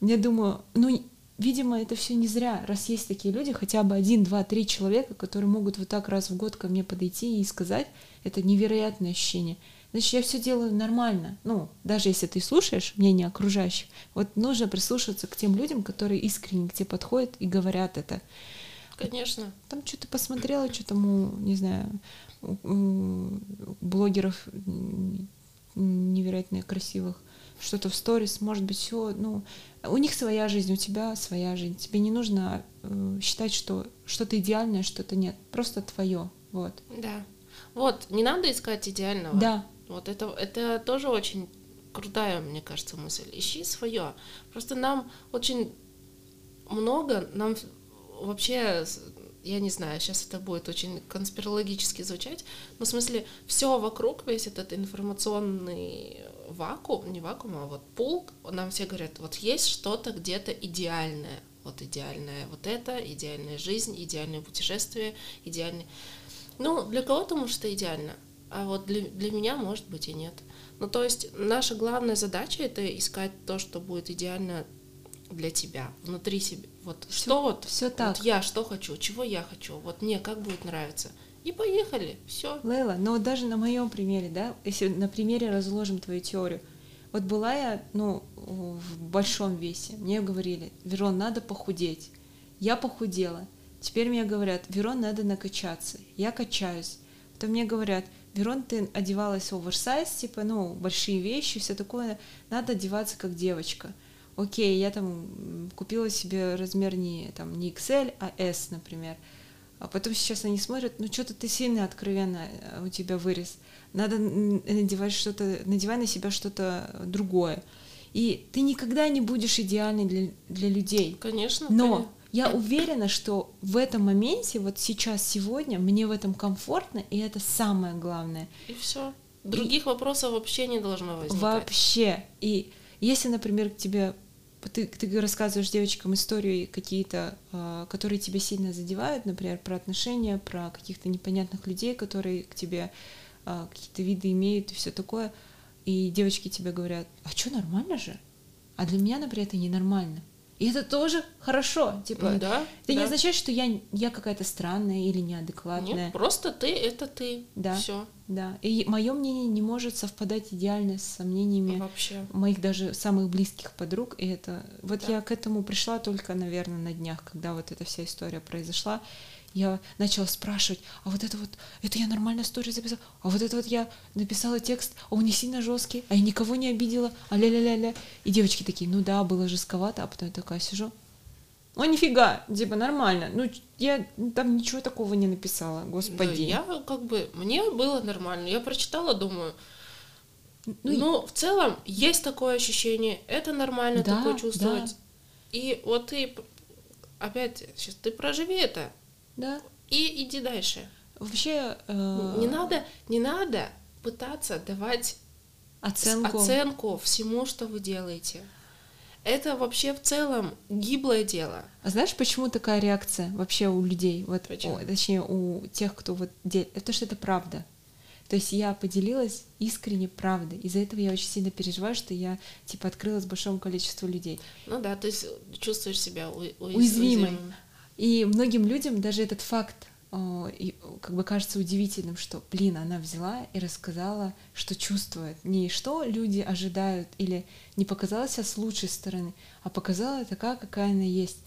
Я думаю, ну, видимо, это все не зря, раз есть такие люди, хотя бы один, два, три человека, которые могут вот так раз в год ко мне подойти и сказать, это невероятное ощущение значит, я все делаю нормально. Ну, даже если ты слушаешь мнение окружающих, вот нужно прислушиваться к тем людям, которые искренне к тебе подходят и говорят это. Конечно. Там что-то посмотрела, что там не знаю, у блогеров невероятно красивых, что-то в сторис, может быть, все, ну, у них своя жизнь, у тебя своя жизнь. Тебе не нужно э, считать, что что-то идеальное, что-то нет, просто твое, вот. Да. Вот, не надо искать идеального. Да. Вот это, это тоже очень крутая, мне кажется, мысль. Ищи свое. Просто нам очень много, нам вообще, я не знаю, сейчас это будет очень конспирологически звучать, но в смысле все вокруг, весь этот информационный вакуум, не вакуум, а вот пул, нам все говорят, вот есть что-то где-то идеальное, вот идеальное вот это, идеальная жизнь, идеальное путешествие, идеальный... Ну, для кого-то, может, это идеально, а вот для, для меня, может быть, и нет. Ну, то есть наша главная задача — это искать то, что будет идеально для тебя, внутри себя. Вот все, что вот, все так. вот я что хочу, чего я хочу, вот мне как будет нравиться. И поехали, все. Лейла, но вот даже на моем примере, да, если на примере разложим твою теорию, вот была я, ну, в большом весе, мне говорили, Верон, надо похудеть. Я похудела. Теперь мне говорят, Верон, надо накачаться. Я качаюсь. Потом мне говорят, Верон, ты одевалась оверсайз, типа, ну, большие вещи, все такое, надо одеваться как девочка. Окей, я там купила себе размер не, там, не XL, а S, например. А потом сейчас они смотрят, ну что-то ты сильно откровенно э, у тебя вырез. Надо надевать что-то, надевай на себя что-то другое. И ты никогда не будешь идеальной для, для людей. Конечно. Но конечно. Я уверена, что в этом моменте, вот сейчас, сегодня, мне в этом комфортно, и это самое главное. И все. Других и вопросов вообще не должно возникать. Вообще. И если, например, к тебе ты, ты рассказываешь девочкам истории какие-то, э, которые тебя сильно задевают, например, про отношения, про каких-то непонятных людей, которые к тебе э, какие-то виды имеют и все такое, и девочки тебе говорят, а что, нормально же? А для меня, например, это ненормально. И это тоже хорошо. Типа, да, это да. не означает, что я, я какая-то странная или неадекватная. Нет, просто ты это ты. Да. Все. Да. И мое мнение не может совпадать идеально с мнениями Вообще. моих даже самых близких подруг. И это. Вот Да. я к этому пришла только, наверное, на днях, когда вот эта вся история произошла. Я начала спрашивать, а вот это вот, это я нормально историю записала, а вот это вот я написала текст, а он не сильно жесткий, а я никого не обидела, а ля-ля-ля-ля. И девочки такие, ну да, было жестковато, а потом я такая сижу, ну нифига, типа нормально. Ну, я там ничего такого не написала, господи. я как бы, мне было нормально. Я прочитала, думаю, Ну, ну, в целом, есть такое ощущение, это нормально Да, такое чувствовать. да. И вот ты, опять, сейчас ты проживи это, да. и иди дальше. Вообще э, Не надо, не надо пытаться давать оценку. оценку всему, что вы делаете. Это вообще в целом гиблое дело. А знаешь, почему такая реакция вообще у людей? Вот, Почему? о, точнее, у тех, кто вот делит. Это что это правда. То есть я поделилась искренне правдой. Из-за этого я очень сильно переживаю, что я типа открылась большому количеству людей. Ну да, ты с- чувствуешь себя у- уяз- Уязвимой. И многим людям даже этот факт и, как бы кажется удивительным, что, блин, она взяла и рассказала, что чувствует. Не что люди ожидают или не показала себя с лучшей стороны, а показала такая, какая она есть.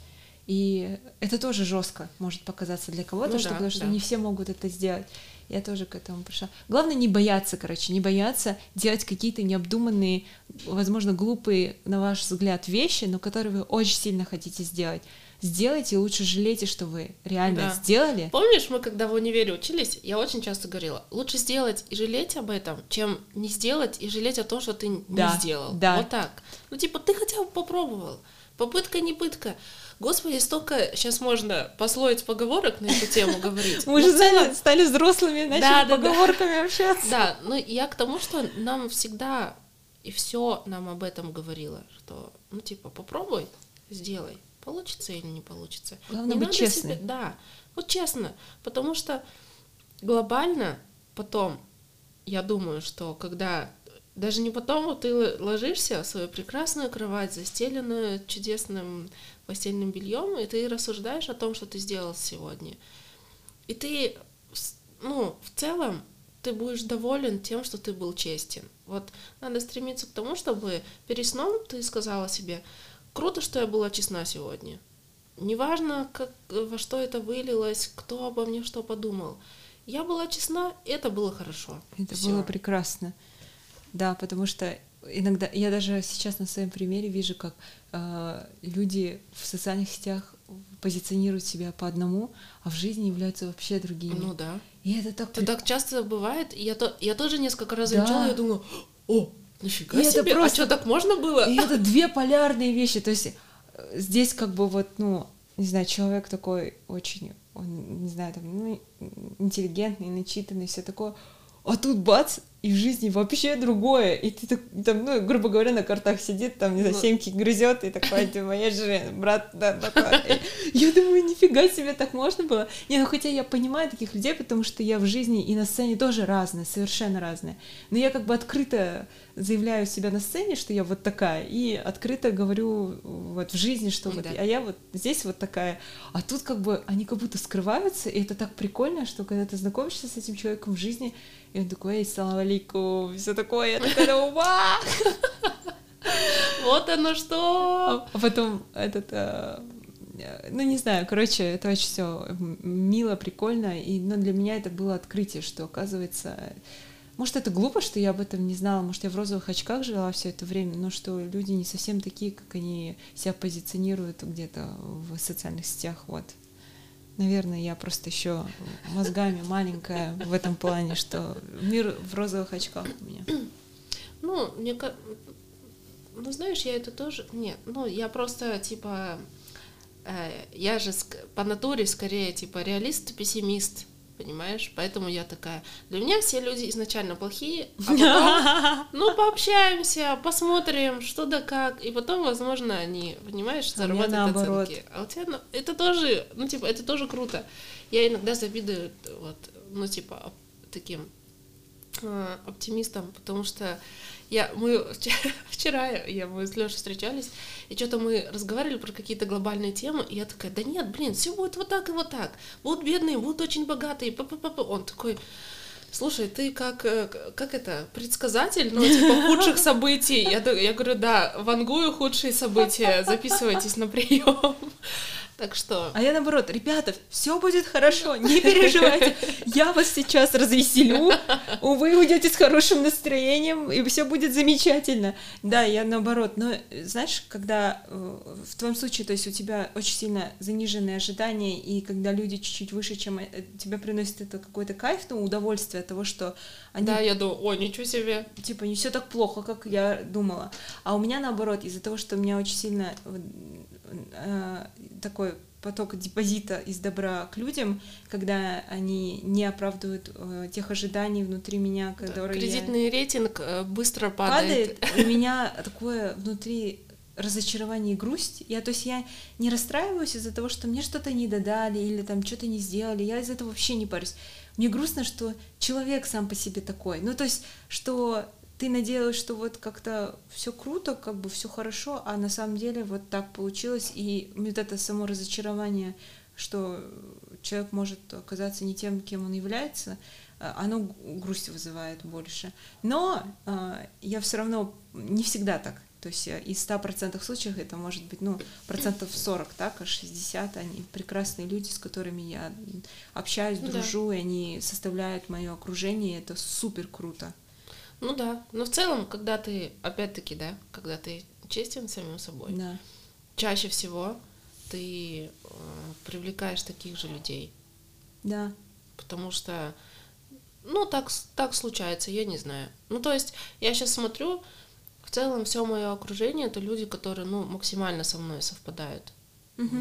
И это тоже жестко может показаться для кого-то, Ну что, да, потому что да. не все могут это сделать. Я тоже к этому пришла. Главное не бояться, короче, не бояться делать какие-то необдуманные, возможно, глупые, на ваш взгляд, вещи, но которые вы очень сильно хотите сделать. Сделайте, лучше жалейте, что вы реально Да. сделали. Помнишь, мы когда в универе учились, я очень часто говорила, лучше сделать и жалеть об этом, чем не сделать и жалеть о том, что ты Да, не сделал. да. Вот так. Ну, типа, ты хотя бы попробовал. Попытка не пытка. Господи, столько сейчас можно пословиц поговорок на эту тему говорить. Мы же целом... стали взрослыми, начали да, да, поговорками да. общаться. Да, но я к тому, что нам всегда и все нам об этом говорило, что, ну, типа, попробуй, сделай, получится или не получится. Главное не быть честным. Себе... Да, вот честно, потому что глобально потом, я думаю, что когда даже не потом, вот ты ложишься в свою прекрасную кровать, застеленную чудесным постельным бельем, и ты рассуждаешь о том, что ты сделал сегодня. И ты, ну, в целом, ты будешь доволен тем, что ты был честен. Вот надо стремиться к тому, чтобы перед сном ты сказала себе, круто, что я была честна сегодня. Неважно, как, во что это вылилось, кто обо мне что подумал. Я была честна, это было хорошо. Это Всё. было прекрасно. Да, потому что иногда я даже сейчас на своем примере вижу, как э, люди в социальных сетях позиционируют себя по одному, а в жизни являются вообще другими. Ну да. И это так... Это так часто бывает. Я, то, я тоже несколько раз замечала, да. я думаю, о, нифига и себе, это а просто... а что, так можно было? И это две полярные вещи. То есть э, здесь как бы вот, ну, не знаю, человек такой очень, он, не знаю, там, ну, интеллигентный, начитанный, все такое, а тут бац, и в жизни вообще другое. И ты так, там, ну, грубо говоря, на картах сидит, там, не знаю, ну. семки грызет, и такой, типа, я же брат, да, такой. Я думаю, нифига себе, так можно было. Не, ну хотя я понимаю таких людей, потому что я в жизни и на сцене тоже разная, совершенно разная. Но я как бы открыто заявляю себя на сцене, что я вот такая, и открыто говорю вот в жизни, что вот, да. а я вот здесь вот такая. А тут как бы они как будто скрываются, и это так прикольно, что когда ты знакомишься с этим человеком в жизни, и он такой, эй, салам алейкум, все такое, я такая, ума! Вот оно что! А потом этот э, ну не знаю, короче, это очень все мило, прикольно, и но ну, для меня это было открытие, что оказывается может, это глупо, что я об этом не знала, может, я в розовых очках жила все это время, но что люди не совсем такие, как они себя позиционируют где-то в социальных сетях, вот. Наверное, я просто еще мозгами маленькая в этом плане, что мир в розовых очках у меня. Ну, мне как... Ну, знаешь, я это тоже... Нет, ну, я просто, типа... Э, я же по натуре скорее, типа, реалист-пессимист понимаешь? Поэтому я такая, для меня все люди изначально плохие, а потом, ну, пообщаемся, посмотрим, что да как, и потом, возможно, они, понимаешь, зарабатывают а оценки. А у тебя, ну, это тоже, ну, типа, это тоже круто. Я иногда завидую, вот, ну, типа, таким э, оптимистам, потому что я, мы вчера, я, мы с Лешей встречались, и что-то мы разговаривали про какие-то глобальные темы, и я такая, да нет, блин, все будет вот так и вот так. Будут бедные, будут очень богатые. П -п -п Он такой, слушай, ты как, э, как это, предсказатель, ну, типа, худших событий. Я, я говорю, да, вангую худшие события, записывайтесь на прием. Так что... А я наоборот, ребята, все будет хорошо, не переживайте. Я вас сейчас развеселю, вы уйдете с хорошим настроением, и все будет замечательно. Да, я наоборот. Но знаешь, когда э, в твоем случае, то есть у тебя очень сильно заниженные ожидания, и когда люди чуть-чуть выше, чем э, тебе приносит это какой-то кайф, ну, удовольствие от того, что они... Да, я думаю, о, ничего себе. Типа, не все так плохо, как я думала. А у меня наоборот, из-за того, что у меня очень сильно э, такой поток депозита из добра к людям, когда они не оправдывают э, тех ожиданий внутри меня, которые... Кредитный рейтинг э, быстро падает. Падает. У меня такое внутри разочарование и грусть. Я, то есть я не расстраиваюсь из-за того, что мне что-то не додали или там что-то не сделали. Я из этого вообще не парюсь. Мне грустно, что человек сам по себе такой. Ну, то есть, что ты надеялась, что вот как-то все круто, как бы все хорошо, а на самом деле вот так получилось, и вот это само разочарование, что человек может оказаться не тем, кем он является, э, оно грусть вызывает больше. Но э, я все равно не всегда так. То есть э, из 100% случаев это может быть, ну, процентов 40, так, а 60 они прекрасные люди, с которыми я общаюсь, дружу, да. и они составляют мое окружение, и это супер круто. Ну да, но в целом, когда ты, опять-таки, да, когда ты честен самим собой, да. чаще всего ты э, привлекаешь таких же людей. Да. Потому что, ну, так, так случается, я не знаю. Ну, то есть, я сейчас смотрю, в целом все мое окружение это люди, которые, ну, максимально со мной совпадают. Угу.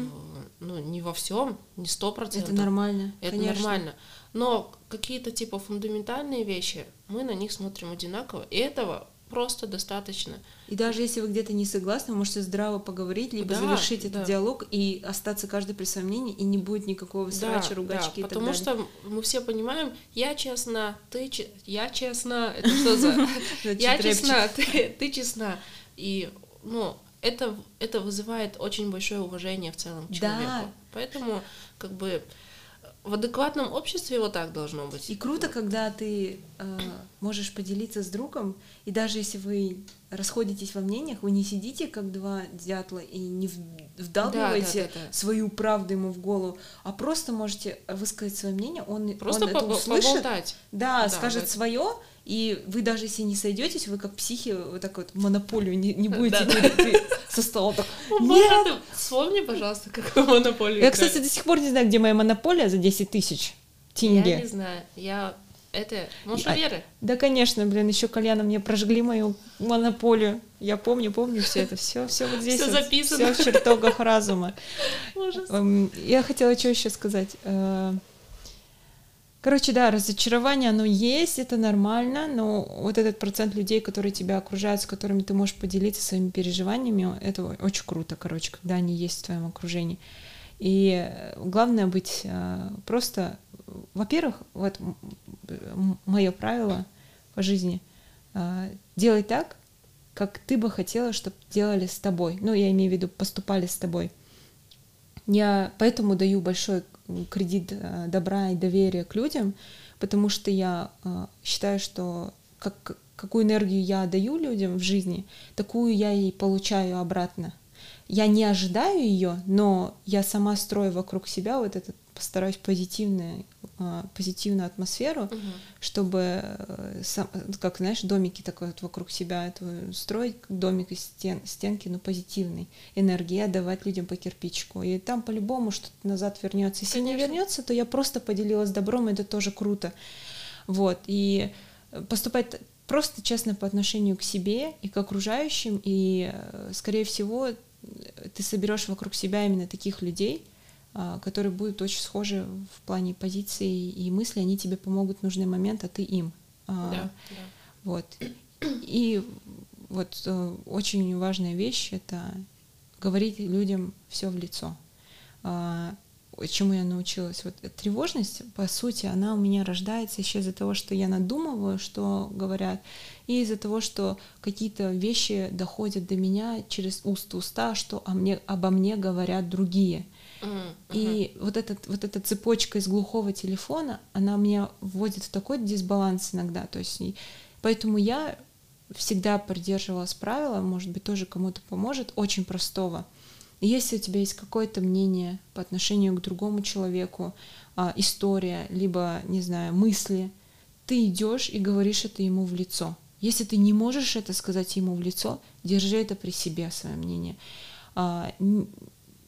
Ну, не во всем, не сто процентов. Это нормально. Это конечно. нормально. Но какие-то типа фундаментальные вещи, мы на них смотрим одинаково. И этого просто достаточно. И даже если вы где-то не согласны, вы можете здраво поговорить, либо да, завершить да. этот диалог и остаться каждый при своем мнении, и не будет никакого срача, да, ругачки да, и потому так далее. что мы все понимаем, я честна, ты че... я честна, это что за... Я честна, ты, ты честна. И, ну, это, это вызывает очень большое уважение в целом человеку. Да. Поэтому, как бы, в адекватном обществе вот так должно быть. И круто, когда ты э, можешь поделиться с другом, и даже если вы расходитесь во мнениях, вы не сидите как два дятла и не вдалбливаете да, да, да, да. свою правду ему в голову, а просто можете высказать свое мнение, он, просто он это услышит, поболтать. да, Да, скажет это- свое, и вы даже если не сойдетесь, вы как психи вот так вот монополию не, не будете Да, со стола так, «Нет!» Вспомни, пожалуйста, какую монополию. Я, кстати, до сих пор не знаю, где моя монополия за 10 тысяч Я тенге. не знаю. Я это. Может, А- Веры? Да, конечно, блин, еще Кальяна мне прожгли мою монополию. Я помню, помню все это. Все, все вот здесь. Вот, записано. всё в чертогах разума. Эм, Я хотела что еще сказать. Короче, да, разочарование, оно есть, это нормально, но вот этот процент людей, которые тебя окружают, с которыми ты можешь поделиться своими переживаниями, это очень круто, короче, когда они есть в твоем окружении. И э, главное быть э, просто, во-первых, вот мое правило по жизни э, делай так, как ты бы хотела, чтобы делали с тобой. Ну, я имею в виду, поступали с тобой. Я поэтому даю большой кредит э, добра и доверия к людям, потому что я э, считаю, что как, какую энергию я даю людям в жизни, такую я и получаю обратно. Я не ожидаю ее, но я сама строю вокруг себя вот этот постараюсь позитивную, э, позитивную атмосферу, Мгм. чтобы, э, сам- как знаешь, домики такой вот вокруг себя это строить, домик из стен, стенки, но позитивный, энергии, отдавать людям по кирпичику. И там по-любому что-то назад вернется. Если не Конечно. вернется, то я просто поделилась добром, это тоже круто. Вот. И поступать т- просто честно по отношению к себе и к окружающим, и, э, скорее всего, ты соберешь вокруг себя именно таких людей, а, которые будут очень схожи в плане позиции и мысли, они тебе помогут в нужный момент, а ты им. А, Да, да. Вот. И вот э, очень важная вещь — это говорить людям все в лицо. А, Чему я научилась? Вот тревожность, по сути, она у меня рождается еще из-за того, что я надумываю, что говорят, и из-за того, что какие-то вещи доходят до меня через уст уста, что о мне, обо мне говорят другие. Мгм, И вот, этот, вот эта цепочка из глухого телефона, она меня вводит в такой дисбаланс иногда. То есть, и поэтому я всегда придерживалась правила, может быть, тоже кому-то поможет, очень простого. Если у тебя есть какое-то мнение по отношению к другому человеку, а, история, либо, не знаю, мысли, ты идешь и говоришь это ему в лицо. Если ты не можешь это сказать ему в лицо, держи это при себе, свое мнение.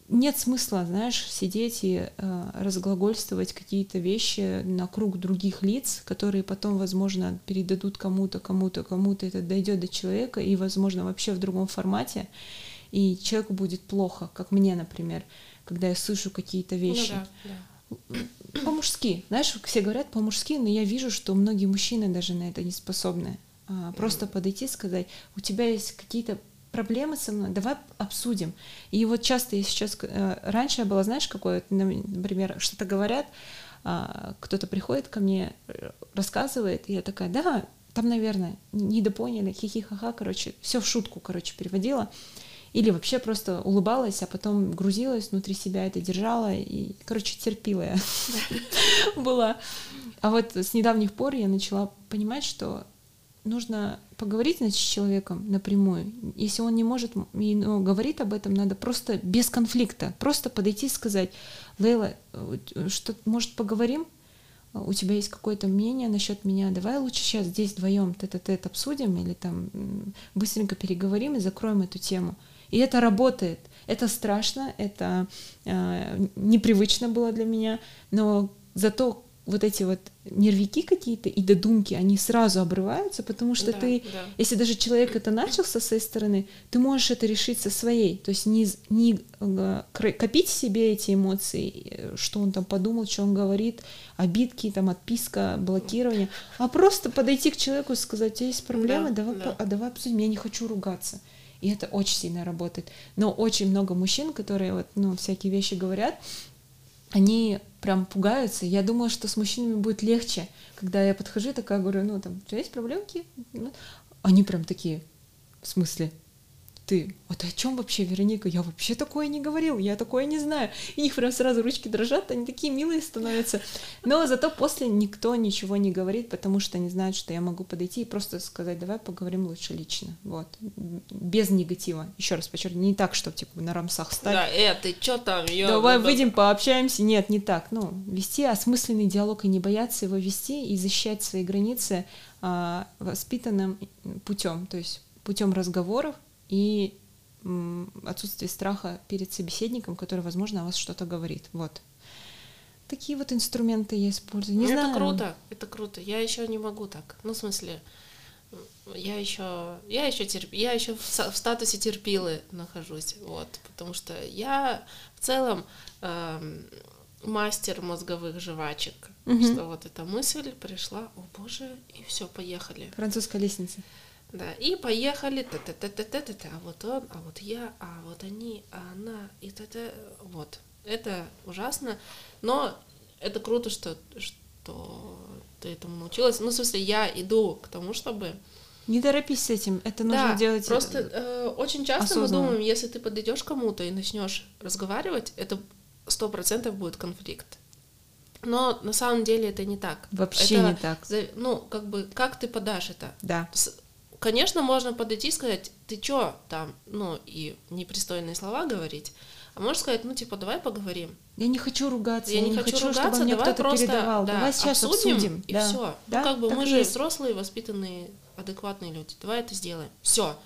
Нет смысла, знаешь, сидеть и э, разглагольствовать какие-то вещи на круг других лиц, которые потом, возможно, передадут кому-то, кому-то, кому-то это дойдет до человека, и, возможно, вообще в другом формате, и человеку будет плохо, как мне, например, когда я слышу какие-то Ну вещи. да, да. По-мужски, знаешь, все говорят по-мужски, но я вижу, что многие мужчины даже на это не способны. А, Просто подойти и сказать, у тебя есть какие-то проблемы со мной, давай обсудим. И вот часто я сейчас, э, раньше я была, знаешь, какой, вот, например, что-то говорят, а, кто-то приходит ко мне, э, рассказывает, и я такая, да, там, наверное, недопоняли, хихи-ха-ха, короче, все в шутку, короче, переводила. Или вообще просто улыбалась, а потом грузилась внутри себя, это держала, и, короче, терпила я была. А вот с недавних пор я начала понимать, что нужно поговорить значит, с человеком напрямую. Если он не может и ну, говорит об этом, надо просто без конфликта, просто подойти и сказать, Лейла, э, что, может, поговорим? У тебя есть какое-то мнение насчет меня, давай лучше сейчас здесь вдвоем тет-а-тет обсудим или там быстренько переговорим и закроем эту тему. И это работает. Это страшно, это э, непривычно было для меня, но зато вот эти вот нервики какие-то и додумки, они сразу обрываются, потому что Да, ты, да. если даже человек это начал со своей стороны, ты можешь это решить со своей. То есть не, не э, копить себе эти эмоции, э, что он там подумал, что он говорит, обидки, там отписка, блокирование, а просто подойти к человеку и сказать, у тебя есть проблемы, Да, давай, да. а давай обсудим, я не хочу ругаться. И это очень сильно работает. Но очень много мужчин, которые вот, ну, всякие вещи говорят, они прям пугаются. Я думала, что с мужчинами будет легче, когда я подхожу такая говорю, ну, там, у тебя есть проблемки? Ну, Они прям такие, в смысле? Ты, а ты о чем вообще, Вероника? Я вообще такое не говорил, я такое не знаю. И у них прям сразу ручки дрожат, они такие милые становятся. Но зато после никто ничего не говорит, потому что они знают, что я могу подойти и просто сказать, давай поговорим лучше лично. Вот. Без негатива. Еще раз подчеркну, не так, что типа на рамсах стать. Да, э, ты чё там? ё- Давай ну, выйдем, пообщаемся. Нет, не так. Ну, вести осмысленный диалог и не бояться его вести и защищать свои границы а, воспитанным путем, то есть путем разговоров и отсутствие страха перед собеседником, который, возможно, о вас что-то говорит. Вот. Такие вот инструменты я использую. Не это знаю. круто, это круто. Я еще не могу так. Ну, в смысле, я еще, я еще терп, я еще в, в статусе терпилы нахожусь, вот, потому что я в целом эм, мастер мозговых жвачек, Мгм. что вот эта мысль пришла, о боже, и все, поехали. Французская лестница. Да, и поехали, та та та та та та та а вот он, а вот я, а вот они, а она, и та та вот. Это ужасно, но это круто, что, что ты этому научилась. Ну, в смысле, я иду к тому, чтобы... Не торопись с этим. Это нужно да, делать. э, просто э, очень часто мы осознанно. думаем, если ты подойдешь кому-то и начнешь разговаривать, это сто процентов будет конфликт. Но на самом деле это не так. Вообще Это не так. Ну, как бы, как ты подашь это? Да. С- Конечно, можно подойти и сказать, ты чё там, ну, и непристойные слова говорить, а можешь сказать, ну, типа, давай поговорим. Я не хочу ругаться, Я, не хочу, чтобы ругаться, мне давай кто-то просто передавал. да, давай сейчас обсудим, обсудим. и да. все. Да, ну, как бы так мы же есть. взрослые, воспитанные, адекватные люди. Давай это сделаем. Все.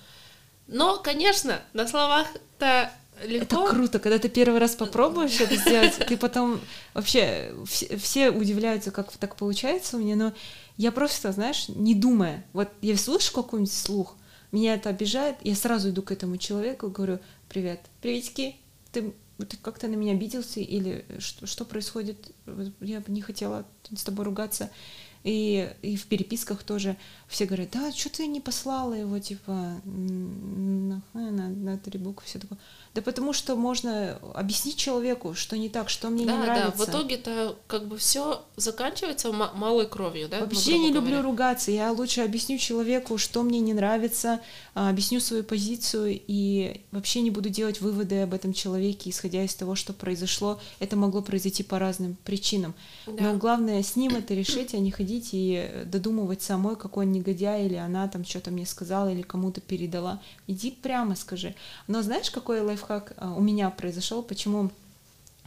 Но, конечно, на словах-то легко. Это круто, когда ты первый раз попробуешь это сделать, ты потом вообще все удивляются, как так получается у меня, но я просто, знаешь, не думая, вот я слышу какой-нибудь слух, меня это обижает, я сразу иду к этому человеку и говорю, привет, приветики, ты, ты как-то на меня обиделся или что, что происходит, я бы не хотела с тобой ругаться. И, и в переписках тоже все говорят, да, что ты не послала его, типа, на, на, на три буквы, все такое. Да потому что можно объяснить человеку, что не так, что мне да, не да, нравится. в итоге-то как бы все заканчивается ма- малой кровью, да? ну, Вообще грубо не люблю говоря. ругаться. Я лучше объясню человеку, что мне не нравится, а, объясню свою позицию и вообще не буду делать выводы об этом человеке, исходя из того, что произошло. Это могло произойти по разным причинам. Да. Но главное с ним это решить, а не ходить и додумывать самой, какой он негодяй, или она там что-то мне сказала, или кому-то передала. Иди прямо скажи. Но знаешь, какой лайфхак а, у меня произошел? Почему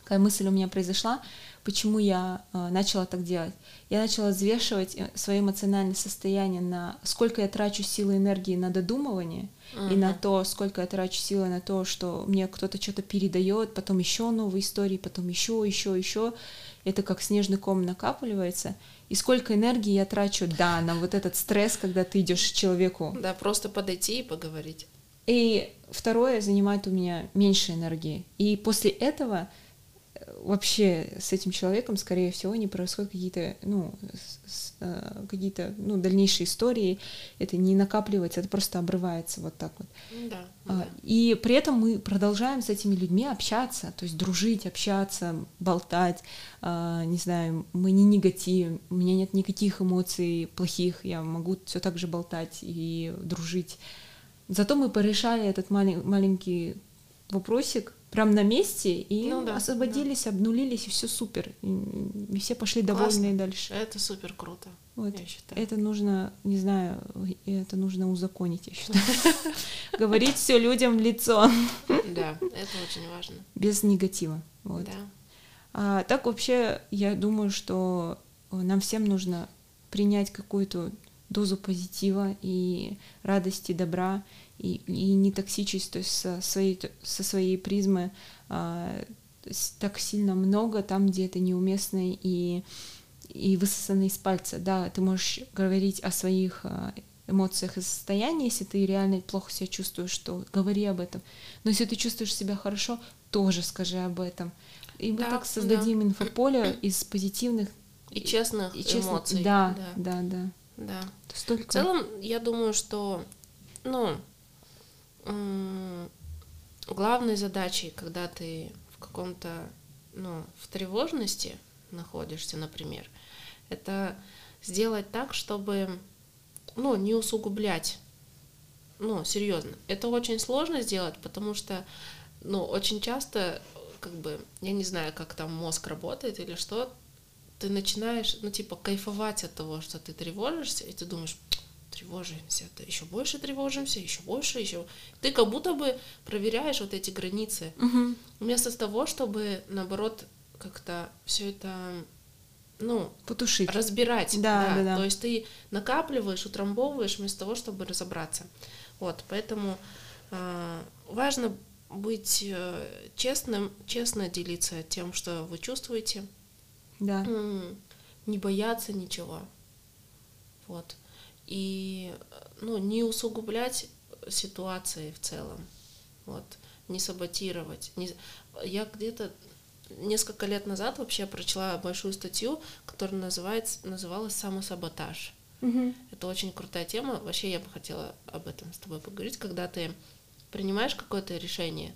какая мысль у меня произошла, почему я э, начала так делать. Я начала взвешивать э, свое эмоциональное состояние на сколько я трачу силы и энергии на додумывание и на то, сколько я трачу силы на то, что мне кто-то что-то передает, потом еще новые истории, потом еще, еще, еще. Это как снежный ком накапливается. И сколько энергии я трачу, да, на вот этот стресс, когда ты идешь к человеку Да, просто подойти и поговорить. и второе занимает у меня меньше энергии. И после этого вообще с этим человеком, скорее всего, не происходят какие-то, ну, э, какие-то, ну, дальнейшие истории. Это не накапливается, это просто обрывается вот так вот. Да. А, да. И при этом мы продолжаем с этими людьми общаться, то есть дружить, общаться, болтать, а, не знаю, мы не негативим, у меня нет никаких эмоций плохих, я могу все так же болтать и дружить. Зато мы порешали этот малень- маленький вопросик прям на месте и Ну да, освободились, обнулились, и все супер. И, все пошли Классно. довольные дальше. Это супер круто, Вот. я считаю. Это нужно, не знаю, это нужно узаконить, я считаю. Говорить все людям в лицо, Да, это очень важно. без негатива. Вот. Да. А так вообще, я думаю, что нам всем нужно принять какую-то дозу позитива и радости, добра, и, и не токсичить, то есть со своей, со своей призмы а, так сильно много там, где это неуместно, и и высосаны из пальца. Да, ты можешь говорить о своих э, эмоциях и состоянии, если ты реально плохо себя чувствуешь, что говори об этом. Но если ты чувствуешь себя хорошо, тоже скажи об этом. И мы да, так создадим да. инфополе из позитивных и честных и честных, эмоций. Да, да, да. да. да. Столько... В целом, я думаю, что, ну, главной задачей, когда ты в каком-то, ну, в тревожности находишься, например, это сделать так, чтобы, ну, не усугублять. Ну, серьезно. Это очень сложно сделать, потому что, ну, очень часто, как бы, я не знаю, как там мозг работает или что, ты начинаешь, ну, типа, кайфовать от того, что ты тревожишься, и ты думаешь, тревожимся, то еще больше тревожимся, еще больше, еще. Ты как будто бы проверяешь вот эти границы. Угу. Вместо того, чтобы, наоборот, как-то все это ну, потушить, разбирать. Да, да. да, да. То есть ты накапливаешь, утрамбовываешь вместо того, чтобы разобраться. Вот, поэтому э, важно быть э, честным, честно делиться тем, что вы чувствуете. Да. Не бояться ничего. Вот. И ну, не усугублять ситуации в целом. Вот. Не саботировать. Не... Я где-то несколько лет назад вообще прочла большую статью, которая называется, называлась «Самосаботаж». Угу. Это очень крутая тема. Вообще я бы хотела об этом с тобой поговорить, когда ты принимаешь какое-то решение,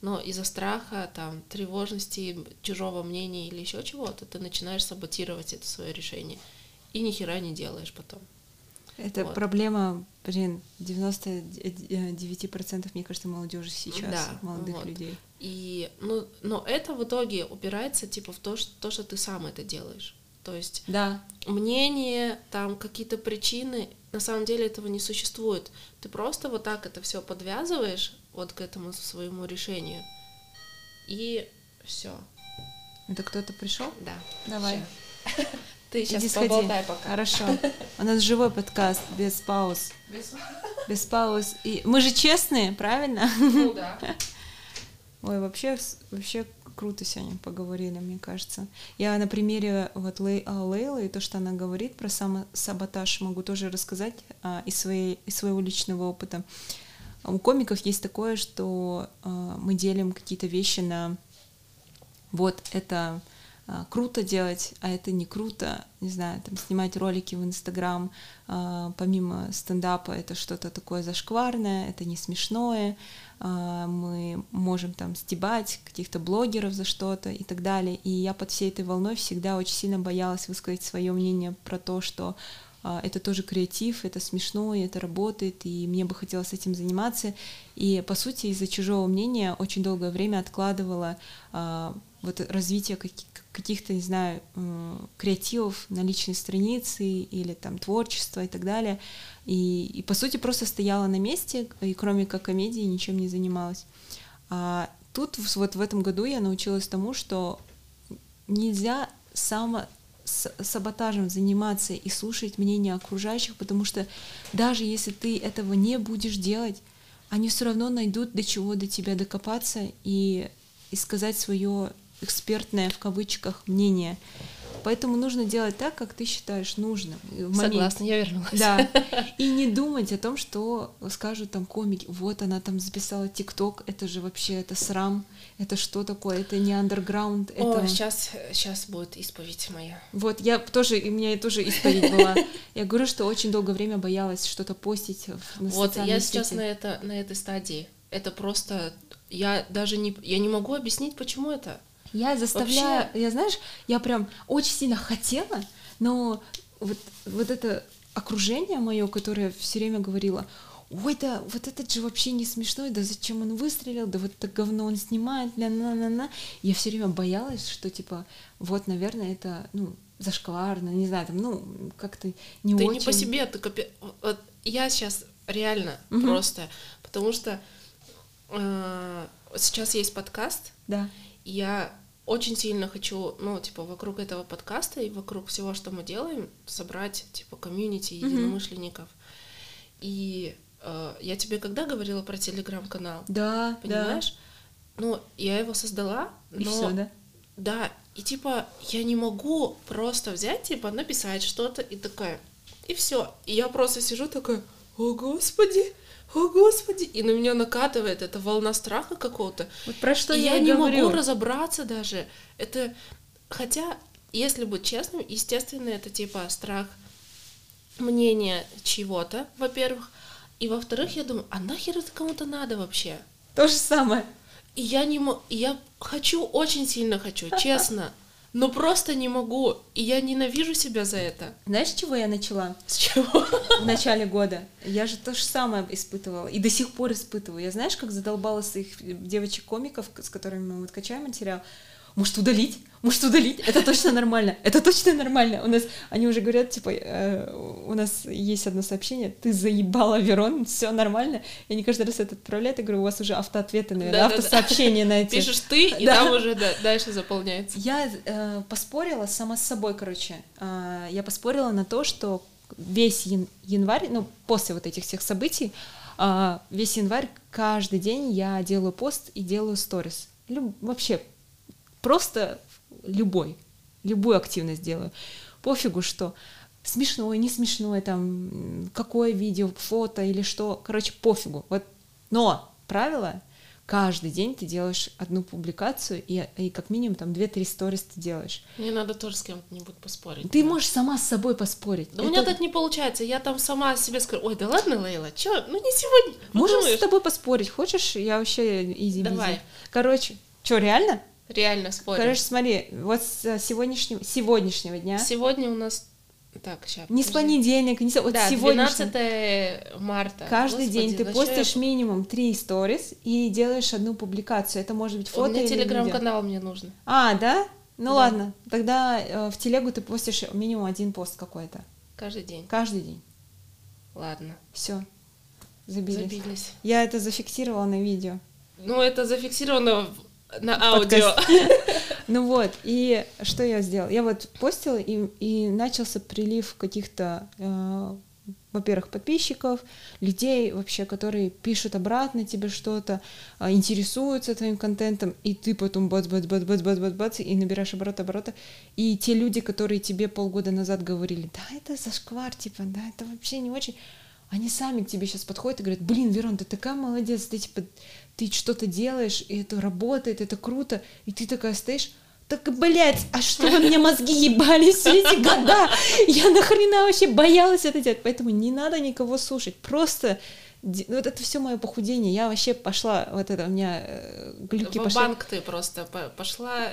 но из-за страха, там, тревожности, чужого мнения или еще чего-то, ты начинаешь саботировать это свое решение и ни хера не делаешь потом. Это вот. проблема, блин, 99% мне кажется молодежи сейчас, да, молодых вот. людей. И, ну, но это в итоге упирается типа в то, что, то, что ты сам это делаешь. То есть да. мнение, там какие-то причины, на самом деле этого не существует. Ты просто вот так это все подвязываешь вот к этому своему решению. И все. Это кто-то пришел? Да. Давай. Ты сейчас Иди поболтай сходи. пока. Хорошо. У нас живой подкаст, без пауз. Без, без пауз. И мы же честные, правильно? Ну да. Ой, вообще, вообще круто сегодня поговорили, мне кажется. Я на примере вот Лей, а, Лейлы и то, что она говорит про самосаботаж, могу тоже рассказать а, из, своей, из своего личного опыта. У комиков есть такое, что а, мы делим какие-то вещи на вот это а, круто делать, а это не круто, не знаю, там снимать ролики в Инстаграм, а, помимо стендапа это что-то такое зашкварное, это не смешное, а, мы можем там стебать каких-то блогеров за что-то и так далее. И я под всей этой волной всегда очень сильно боялась высказать свое мнение про то, что это тоже креатив, это смешно, и это работает, и мне бы хотелось этим заниматься. И, по сути, из-за чужого мнения очень долгое время откладывала вот развитие каких-то, не знаю, креативов на личной странице или там творчества и так далее. И, и по сути просто стояла на месте, и кроме как комедии ничем не занималась. А тут вот в этом году я научилась тому, что нельзя само саботажем заниматься и слушать мнение окружающих, потому что даже если ты этого не будешь делать, они все равно найдут до чего до тебя докопаться и, и сказать свое экспертное в кавычках мнение. Поэтому нужно делать так, как ты считаешь нужным. В Согласна, я вернулась. Да. И не думать о том, что скажут там комики, вот она там записала ТикТок, это же вообще это срам, это что такое, это не андерграунд. О, это... сейчас, сейчас будет исповедь моя. Вот, я тоже, у меня тоже исповедь была. Я говорю, что очень долгое время боялась что-то постить на Вот, я сейчас на, это, на этой стадии. Это просто, я даже не, я не могу объяснить, почему это. Я заставляю, Вообще... я знаешь, я прям очень сильно хотела, но вот, вот это окружение мое, которое все время говорило, ой, да вот этот же вообще не смешной, да зачем он выстрелил, да вот это говно он снимает, ля на на на Я все время боялась, что типа вот, наверное, это ну зашкварно, не знаю, там, ну как-то не ты очень. Ты не по себе, ты копи... вот я сейчас реально угу. просто, потому что э, сейчас есть подкаст, да. Я очень сильно хочу, ну, типа, вокруг этого подкаста и вокруг всего, что мы делаем, собрать, типа, комьюнити единомышленников. Mm-hmm. И э, я тебе когда говорила про телеграм-канал? Да, Понимаешь? Да. Ну, я его создала, и но... все, да? Да, и типа я не могу просто взять, типа, написать что-то и такая, и все. И я просто сижу такая, о господи, о господи, и на меня накатывает эта волна страха какого-то. Вот про что и я, я не говорю. могу разобраться даже. Это, хотя, если быть честным, естественно, это типа страх мнения чего-то, во-первых, и во-вторых, я думаю, а нахер это кому-то надо вообще? То же самое. И я не могу, я хочу, очень сильно хочу, честно, но просто не могу, и я ненавижу себя за это. Знаешь, с чего я начала? С чего? В начале года. Я же то же самое испытывала. И до сих пор испытываю. Я знаешь, как задолбала своих девочек-комиков, с которыми мы вот качаем материал. Может удалить? Может удалить? Это точно нормально. Это точно нормально. У нас они уже говорят, типа, э, у нас есть одно сообщение, ты заебала Верон, все нормально. И они каждый раз это отправляют, я говорю, у вас уже автоответы, наверное, Да-да-да. автосообщения на эти. Пишешь ты, и Да. там уже да, дальше заполняется. Я э, поспорила сама с собой, короче. А, я поспорила на то, что весь ян- январь, ну, после вот этих всех событий, а, весь январь каждый день я делаю пост и делаю сторис. Люб- вообще, просто любой, любую активность делаю. Пофигу, что смешное, не смешное, там, какое видео, фото или что, короче, пофигу. Вот, но правило, каждый день ты делаешь одну публикацию, и, и как минимум там 2-3 сторис ты делаешь. Мне надо тоже с кем-нибудь поспорить. Ты да. можешь сама с собой поспорить. Да у меня Это- так не получается. Я там сама себе скажу, ой, да ладно, Лейла, чё, ну не сегодня. Можем подумаешь». с тобой поспорить. Хочешь? Я вообще изи Давай. Короче, что, реально? Реально спорим. Короче, смотри, вот с э, сегодняшнего, сегодняшнего дня, Сегодня у нас... Так, сейчас. не с понедельника, не с... Вот да, сегодняшнего. 12 марта. Каждый Господи, день ты постишь я- минимум три сторис и делаешь одну публикацию. Это может быть У фото меня или видео. телеграм-канал мне нужно. А, да? Ну Да. ладно, тогда э, в телегу ты постишь минимум один пост какой-то. Каждый день. Каждый день. Ладно. Все. Забились. Забились. Я это зафиксировала на видео. Ну, это зафиксировано на аудио. Ну вот, и что я сделала? Я вот постила, и, и начался прилив каких-то, э, во-первых, подписчиков, людей вообще, которые пишут обратно тебе что-то, э, интересуются твоим контентом, и ты потом бац бац бац бац бац бац бац и набираешь обороты. И те люди, которые тебе полгода назад говорили, да, это зашквар, типа, да, это вообще не очень, они сами к тебе сейчас подходят и говорят, блин, Верон, ты такая молодец, ты типа, ты что-то делаешь, и это работает, это круто, и ты такая стоишь, так, блядь, а что вы мне мозги ебали все эти года? Я нахрена вообще боялась это делать, поэтому не надо никого слушать, просто де- вот это все мое похудение, я вообще пошла, вот это у меня э, глюки пошли. банк ты просто по- пошла,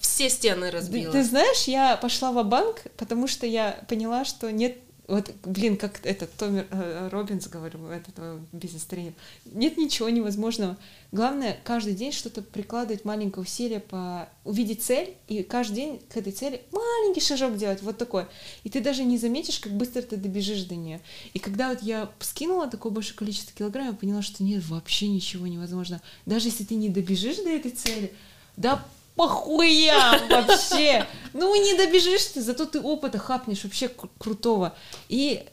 все стены Ты, разбила. ты знаешь, я пошла в банк потому что я поняла, что нет, вот, блин, как этот Томми э, Робинс, говорю, этот э, бизнес-тренер, нет ничего невозможного. Главное, каждый день что-то прикладывать маленькое усилие по увидеть цель, и каждый день к этой цели маленький шажок делать, вот такой. И ты даже не заметишь, как быстро ты добежишь до нее. И когда вот я скинула такое большое количество килограмм, я поняла, что нет, вообще ничего невозможно. Даже если ты не добежишь до этой цели, да похуям вообще. Ну, не добежишь ты, зато ты опыта хапнешь вообще кру- крутого. И,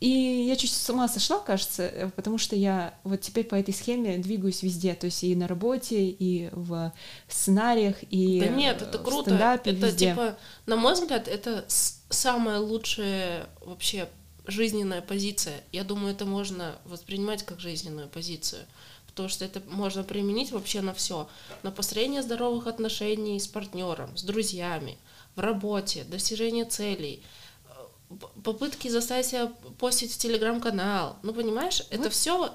и я чуть с ума сошла, кажется, э, потому что я вот теперь по этой схеме двигаюсь везде, то есть и на работе, и в сценариях, и Да нет, это в круто. стендапе, Это везде. типа, на мой взгляд, это самая лучшая вообще жизненная позиция. Я думаю, это можно воспринимать как жизненную позицию. Потому что это можно применить вообще на все. На построение здоровых отношений с партнером, с друзьями, в работе, достижение целей, э, попытки заставить себя постить в телеграм-канал. Ну, понимаешь, это все вот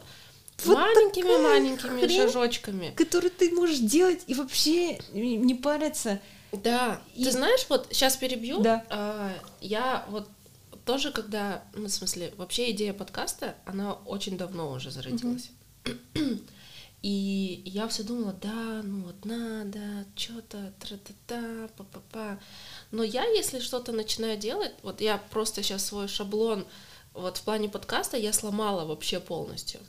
маленькими-маленькими хрень. шажочками. который ты можешь делать и вообще не париться. Да, И- ты знаешь, вот сейчас перебью. Да. А, я вот тоже, когда, ну, в смысле, вообще идея подкаста, она очень давно уже зародилась. И я все думала, да, ну вот надо, что-то, тра-та-та, па-па-па. Но я, если что-то начинаю делать, вот я просто сейчас свой шаблон вот в плане подкаста я сломала вообще полностью.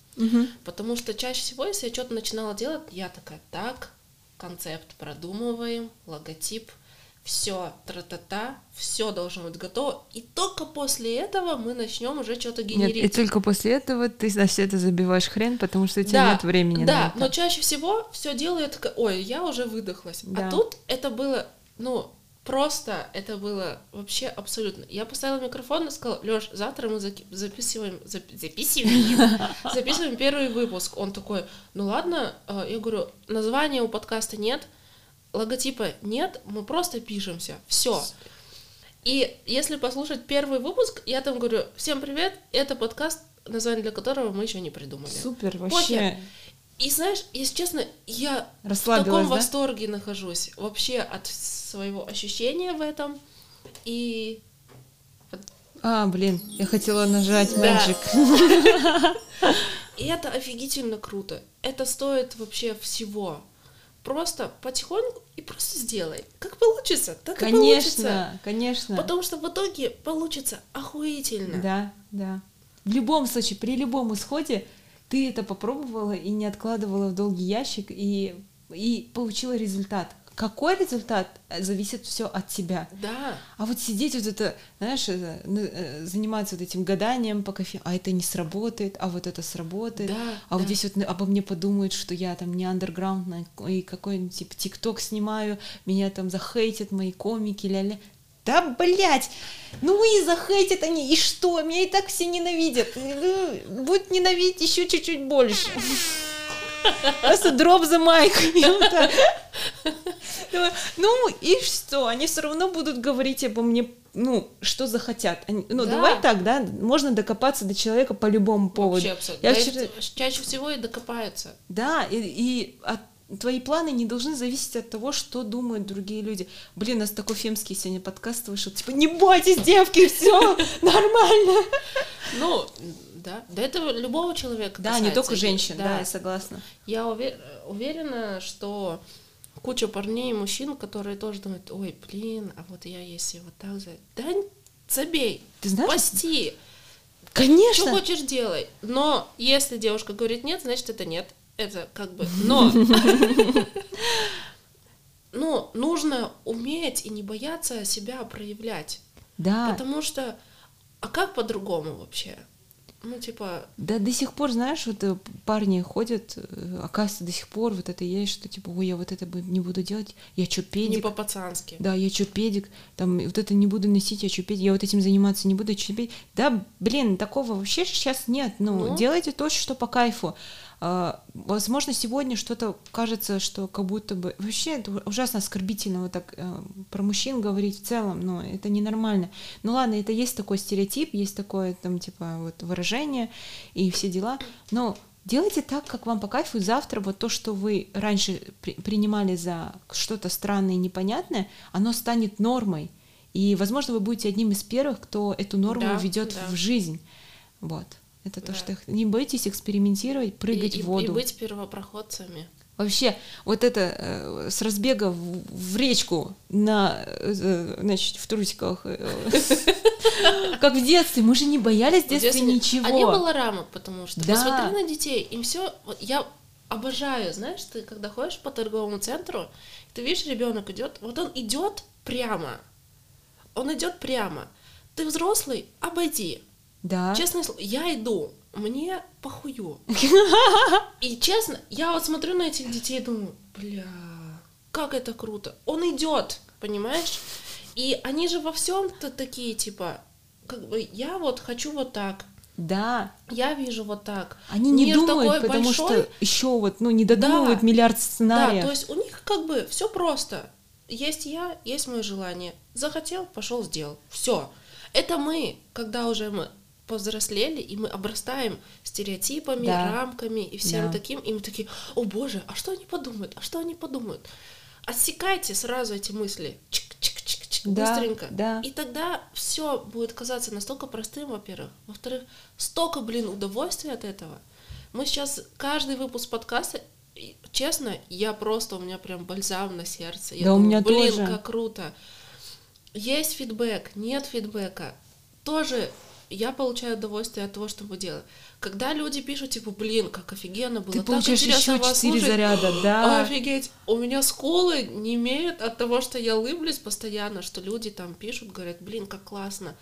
Потому что чаще всего, если я что-то начинала делать, я такая, так, концепт продумываем, логотип, все, тра-та-та, все должно быть готово. И только после этого мы начнем уже что-то Нет, генерить. и только после этого ты на все это забиваешь хрен, потому что у тебя Да, нет времени Да, на это. но чаще всего все делают, ой, я уже выдохлась. Да. А тут это было ну, просто это было вообще абсолютно. Я поставила микрофон и сказала, Лёш, завтра мы записываем, зап- записываем, записываем первый выпуск. Он такой, ну ладно, А, я говорю, названия у подкаста нет, логотипа нет, мы просто пишемся, все. И если послушать первый выпуск, я там говорю, всем привет, это подкаст, название для которого мы еще не придумали. Супер, Похер. вообще. И знаешь, если честно, я в таком да? восторге нахожусь вообще от своего ощущения в этом. И А, блин, я хотела нажать Да. Magic. И это офигительно круто. Это стоит вообще всего. Просто потихоньку и просто сделай. Как получится, так и получится. Конечно, конечно. Потому что в итоге получится охуительно. Да, да. В любом случае, при любом исходе ты это попробовала и не откладывала в долгий ящик и, и получила результат. Какой результат э, зависит все от тебя. Да. А вот сидеть вот это, знаешь, ну, э, заниматься вот этим гаданием по кофе, а это не сработает, а вот это сработает, Да, а вот да. здесь вот обо мне подумают, что я там не андерграундная и какой-нибудь типа тикток снимаю, меня там захейтят мои комики, ля-ля. Да, блядь! Ну и захейтят они, и что? Меня и так все ненавидят. Ну, Будут ненавидеть еще чуть-чуть больше. Просто дроп за майк. Ну и что? Они все равно будут говорить обо мне, ну, что захотят. Они- ну, Да. давай так, да? Можно докопаться до человека по любому поводу. Вообще абсолютно. Я Да и вчера- Чаще всего и докопаются. Да, и, и от- твои планы не должны зависеть от того, что думают другие люди. Блин, у нас такой фемский сегодня подкаст вышел. Типа, не бойтесь, девки, все нормально. Ну, да. Да это любого человека Да, не касается. только женщин, да, Да. я согласна. Я уве- уверена, что куча парней и мужчин, которые тоже думают, ой, блин, а вот я если вот так за... Да забей, Ты знаешь, пасти, что конечно, хочешь делай. Но если девушка говорит нет, значит это нет. Это как бы... Но... Но нужно уметь и не бояться себя проявлять. да, Потому что... А как по-другому вообще? Ну, типа, Да, до сих пор, знаешь, вот э, парни ходят, э, оказывается, до сих пор вот это есть, что типа, ой, я вот это не буду делать, я чё, не педик, по-пацански. да, я чё, педик, там, вот это не буду носить, я чё, педик, я вот этим заниматься не буду, я чё, педик. Да, блин, такого вообще сейчас нет, ну, Ну. делайте то, что по кайфу. А, возможно, сегодня что-то кажется, что как будто бы... Вообще, это ужасно оскорбительно вот так э, про мужчин говорить в целом, но это ненормально. Ну ладно, это есть такой стереотип, есть такое там типа вот выражение и все дела, но делайте так, как вам по кайфу, завтра вот то, что вы раньше при- принимали за что-то странное и непонятное, оно станет нормой. И, возможно, вы будете одним из первых, кто эту норму Да, ведет да. в жизнь. Вот. Это то, Да. что не бойтесь экспериментировать, прыгать и, в воду. И быть первопроходцами. Вообще, вот это э, с разбега в, в речку на, э, значит, в трусиках, э, как в детстве, мы же не боялись в детстве ничего. А не было рамок, потому что посмотри на детей, им все. Я обожаю, знаешь, ты когда ходишь по торговому центру, ты видишь, ребенок идет, вот он идет прямо. Он идет прямо. Ты взрослый, обойди. Да. Честное слово, я иду, мне похую. И честно, я вот смотрю на этих детей и думаю, бля, как это круто. Он идет, понимаешь? И они же во всем-то такие, типа, как бы я вот хочу вот так, Да. я вижу вот так. Они не Мир думают, потому большой. что еще вот, ну, не додумывают Да. миллиард Да, сценариев. то есть у них как бы все просто. Есть я, есть мое желание. Захотел, пошел, сделал. Все. Это мы, когда уже мы повзрослели, и мы обрастаем стереотипами, Да. рамками и всем Да. таким, и мы такие, о боже, а что они подумают, а что они подумают? Отсекайте сразу эти мысли, чик-чик-чик-чик, Да, быстренько. да. И тогда все будет казаться настолько простым, во-первых. Во-вторых, столько, блин, удовольствия от этого. Мы сейчас каждый выпуск подкаста, честно, я просто, у меня прям бальзам на сердце. Я Да, у думаю, меня блин, тоже. как круто. Есть фидбэк, нет фидбэка. Тоже я получаю удовольствие от того, что мы делаем. Когда люди пишут, типа, блин, как офигенно было, Ты так интересно еще вас четыре слушать». заряда, да. Офигеть, у меня скулы не имеют от того, что я улыблюсь постоянно, что люди там пишут, говорят, блин, как классно.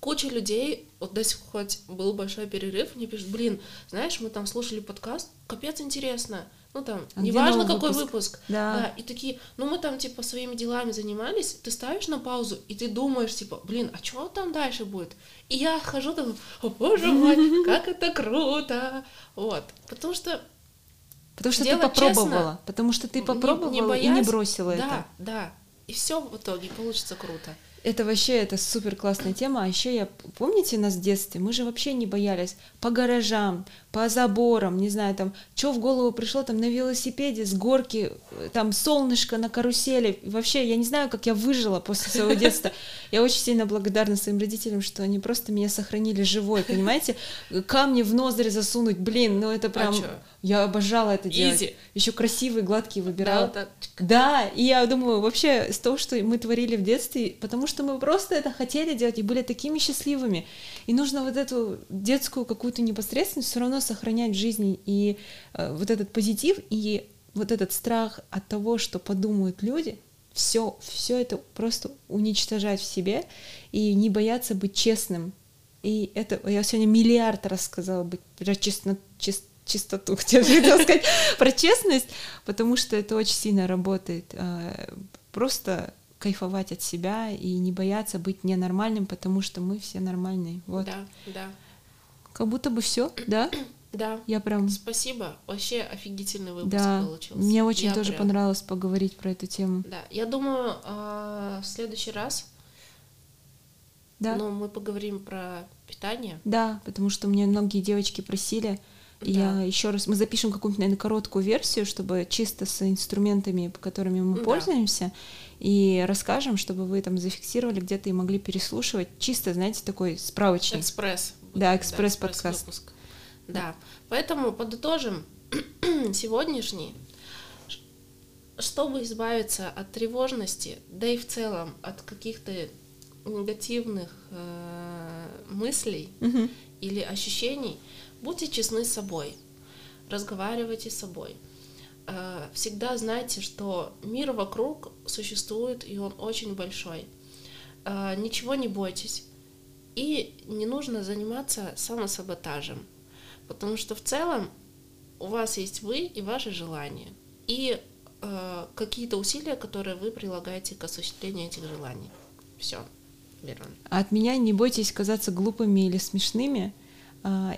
куча людей, вот до сих пор хоть был большой перерыв, мне пишут, блин, знаешь, мы там слушали подкаст, капец интересно. Ну там, А неважно какой выпуск? выпуск. Да. И такие, ну мы там типа своими делами занимались, ты ставишь на паузу, и ты думаешь, типа, блин, а что там дальше будет? И я хожу там, о боже мой, как это круто! Вот, потому что Потому что ты попробовала. честно, потому что ты не- попробовала не и не боясь, бросила да, это. Да, и все в итоге получится круто. Это вообще это супер классная тема. А еще я помните нас в детстве, мы же вообще не боялись по гаражам, по заборам, не знаю, там, что в голову пришло, там на велосипеде с горки, э, там солнышко на карусели. Вообще, я не знаю, как я выжила после своего детства. Я очень сильно благодарна своим родителям, что они просто меня сохранили живой, понимаете? Камни в ноздри засунуть, блин, ну это прям... чё? я обожала это делать. Еще красивые, гладкие Да, выбирала. вот. Да, и я думаю, вообще, с того, что мы творили в детстве, потому что мы просто это хотели делать и были такими счастливыми. И нужно вот эту детскую какую-то непосредственность все равно сохранять в жизни. И э, вот этот позитив, и вот этот страх от того, что подумают люди, все, все это просто уничтожать в себе и не бояться быть честным. И это я сегодня миллиард раз сказала быть про честно, чис- чистоту, хотела сказать, про честность, потому что это очень сильно работает. А, Просто кайфовать от себя и не бояться быть ненормальным, потому что мы все нормальные. Вот. Да, да, Как будто бы все, да? да. Я прям Спасибо, вообще офигительный выпуск да. получился. Мне очень Я тоже прям- понравилось поговорить про эту тему. Да, я думаю, а, в следующий раз, Да. ну, мы поговорим про питание. Да, потому что мне многие девочки просили. Да. я еще раз, мы запишем какую-нибудь, наверное, короткую версию, чтобы чисто с инструментами, которыми мы Да. пользуемся, и расскажем, чтобы вы там зафиксировали где-то и могли переслушивать. Чисто, знаете, такой справочник. Экспресс. Да, экспресс-подкаст. экспресс-выпуск. Да. Поэтому подытожим сегодняшний. Чтобы избавиться от тревожности, да и в целом от каких-то негативных э, мыслей Мгм. или ощущений, будьте честны с собой, разговаривайте с собой. Э, Всегда знайте, что мир вокруг существует, и он очень большой. Э, Ничего не бойтесь. И не нужно заниматься самосаботажем, потому что в целом у вас есть вы и ваши желания, и э, какие-то усилия, которые вы прилагаете к осуществлению этих желаний. Все. А от меня не бойтесь казаться глупыми или смешными,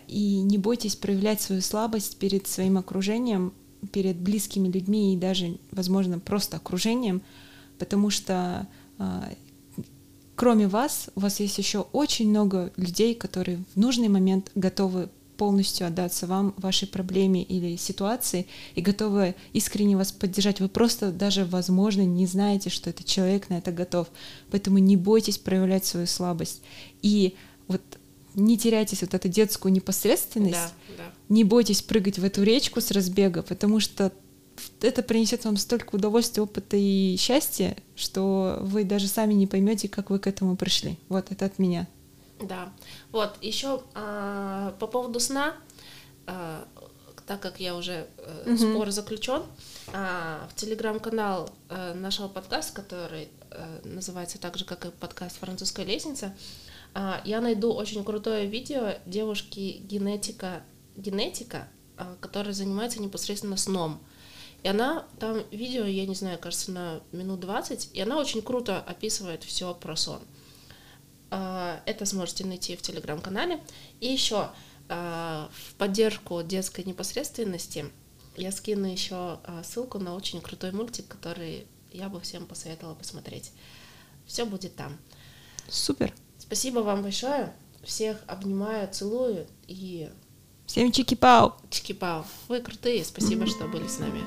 и не бойтесь проявлять свою слабость перед своим окружением, перед близкими людьми и даже, возможно, просто окружением, потому что а, кроме вас, у вас есть еще очень много людей, которые в нужный момент готовы полностью отдаться вам, вашей проблеме или ситуации и готовы искренне вас поддержать. Вы просто даже, возможно, не знаете, что этот человек на это готов. Поэтому не бойтесь проявлять свою слабость. И вот не теряйтесь вот эту детскую непосредственность, Да, да. не бойтесь прыгать в эту речку с разбега, потому что это принесет вам столько удовольствия, опыта и счастья, что вы даже сами не поймете, как вы к этому пришли. Вот это от меня. Да. Вот, еще по поводу сна, а, так как я уже э, Мгм. спор заключен, в телеграм-канал э, нашего подкаста, который э, называется так же, как и подкаст «Французская лестница», а, я найду очень крутое видео девушки генетика, генетика, а, которая занимается непосредственно сном. И она там видео, я не знаю, кажется, на минут 20, и она очень круто описывает все про сон. А, Это сможете найти в телеграм-канале. И еще в поддержку детской непосредственности я скину еще ссылку на очень крутой мультик, который я бы всем посоветовала посмотреть. Все будет там. Супер. Спасибо вам большое. Всех обнимаю, целую и Всем чики-пау! чики-пау. Вы крутые. Спасибо, что были с нами.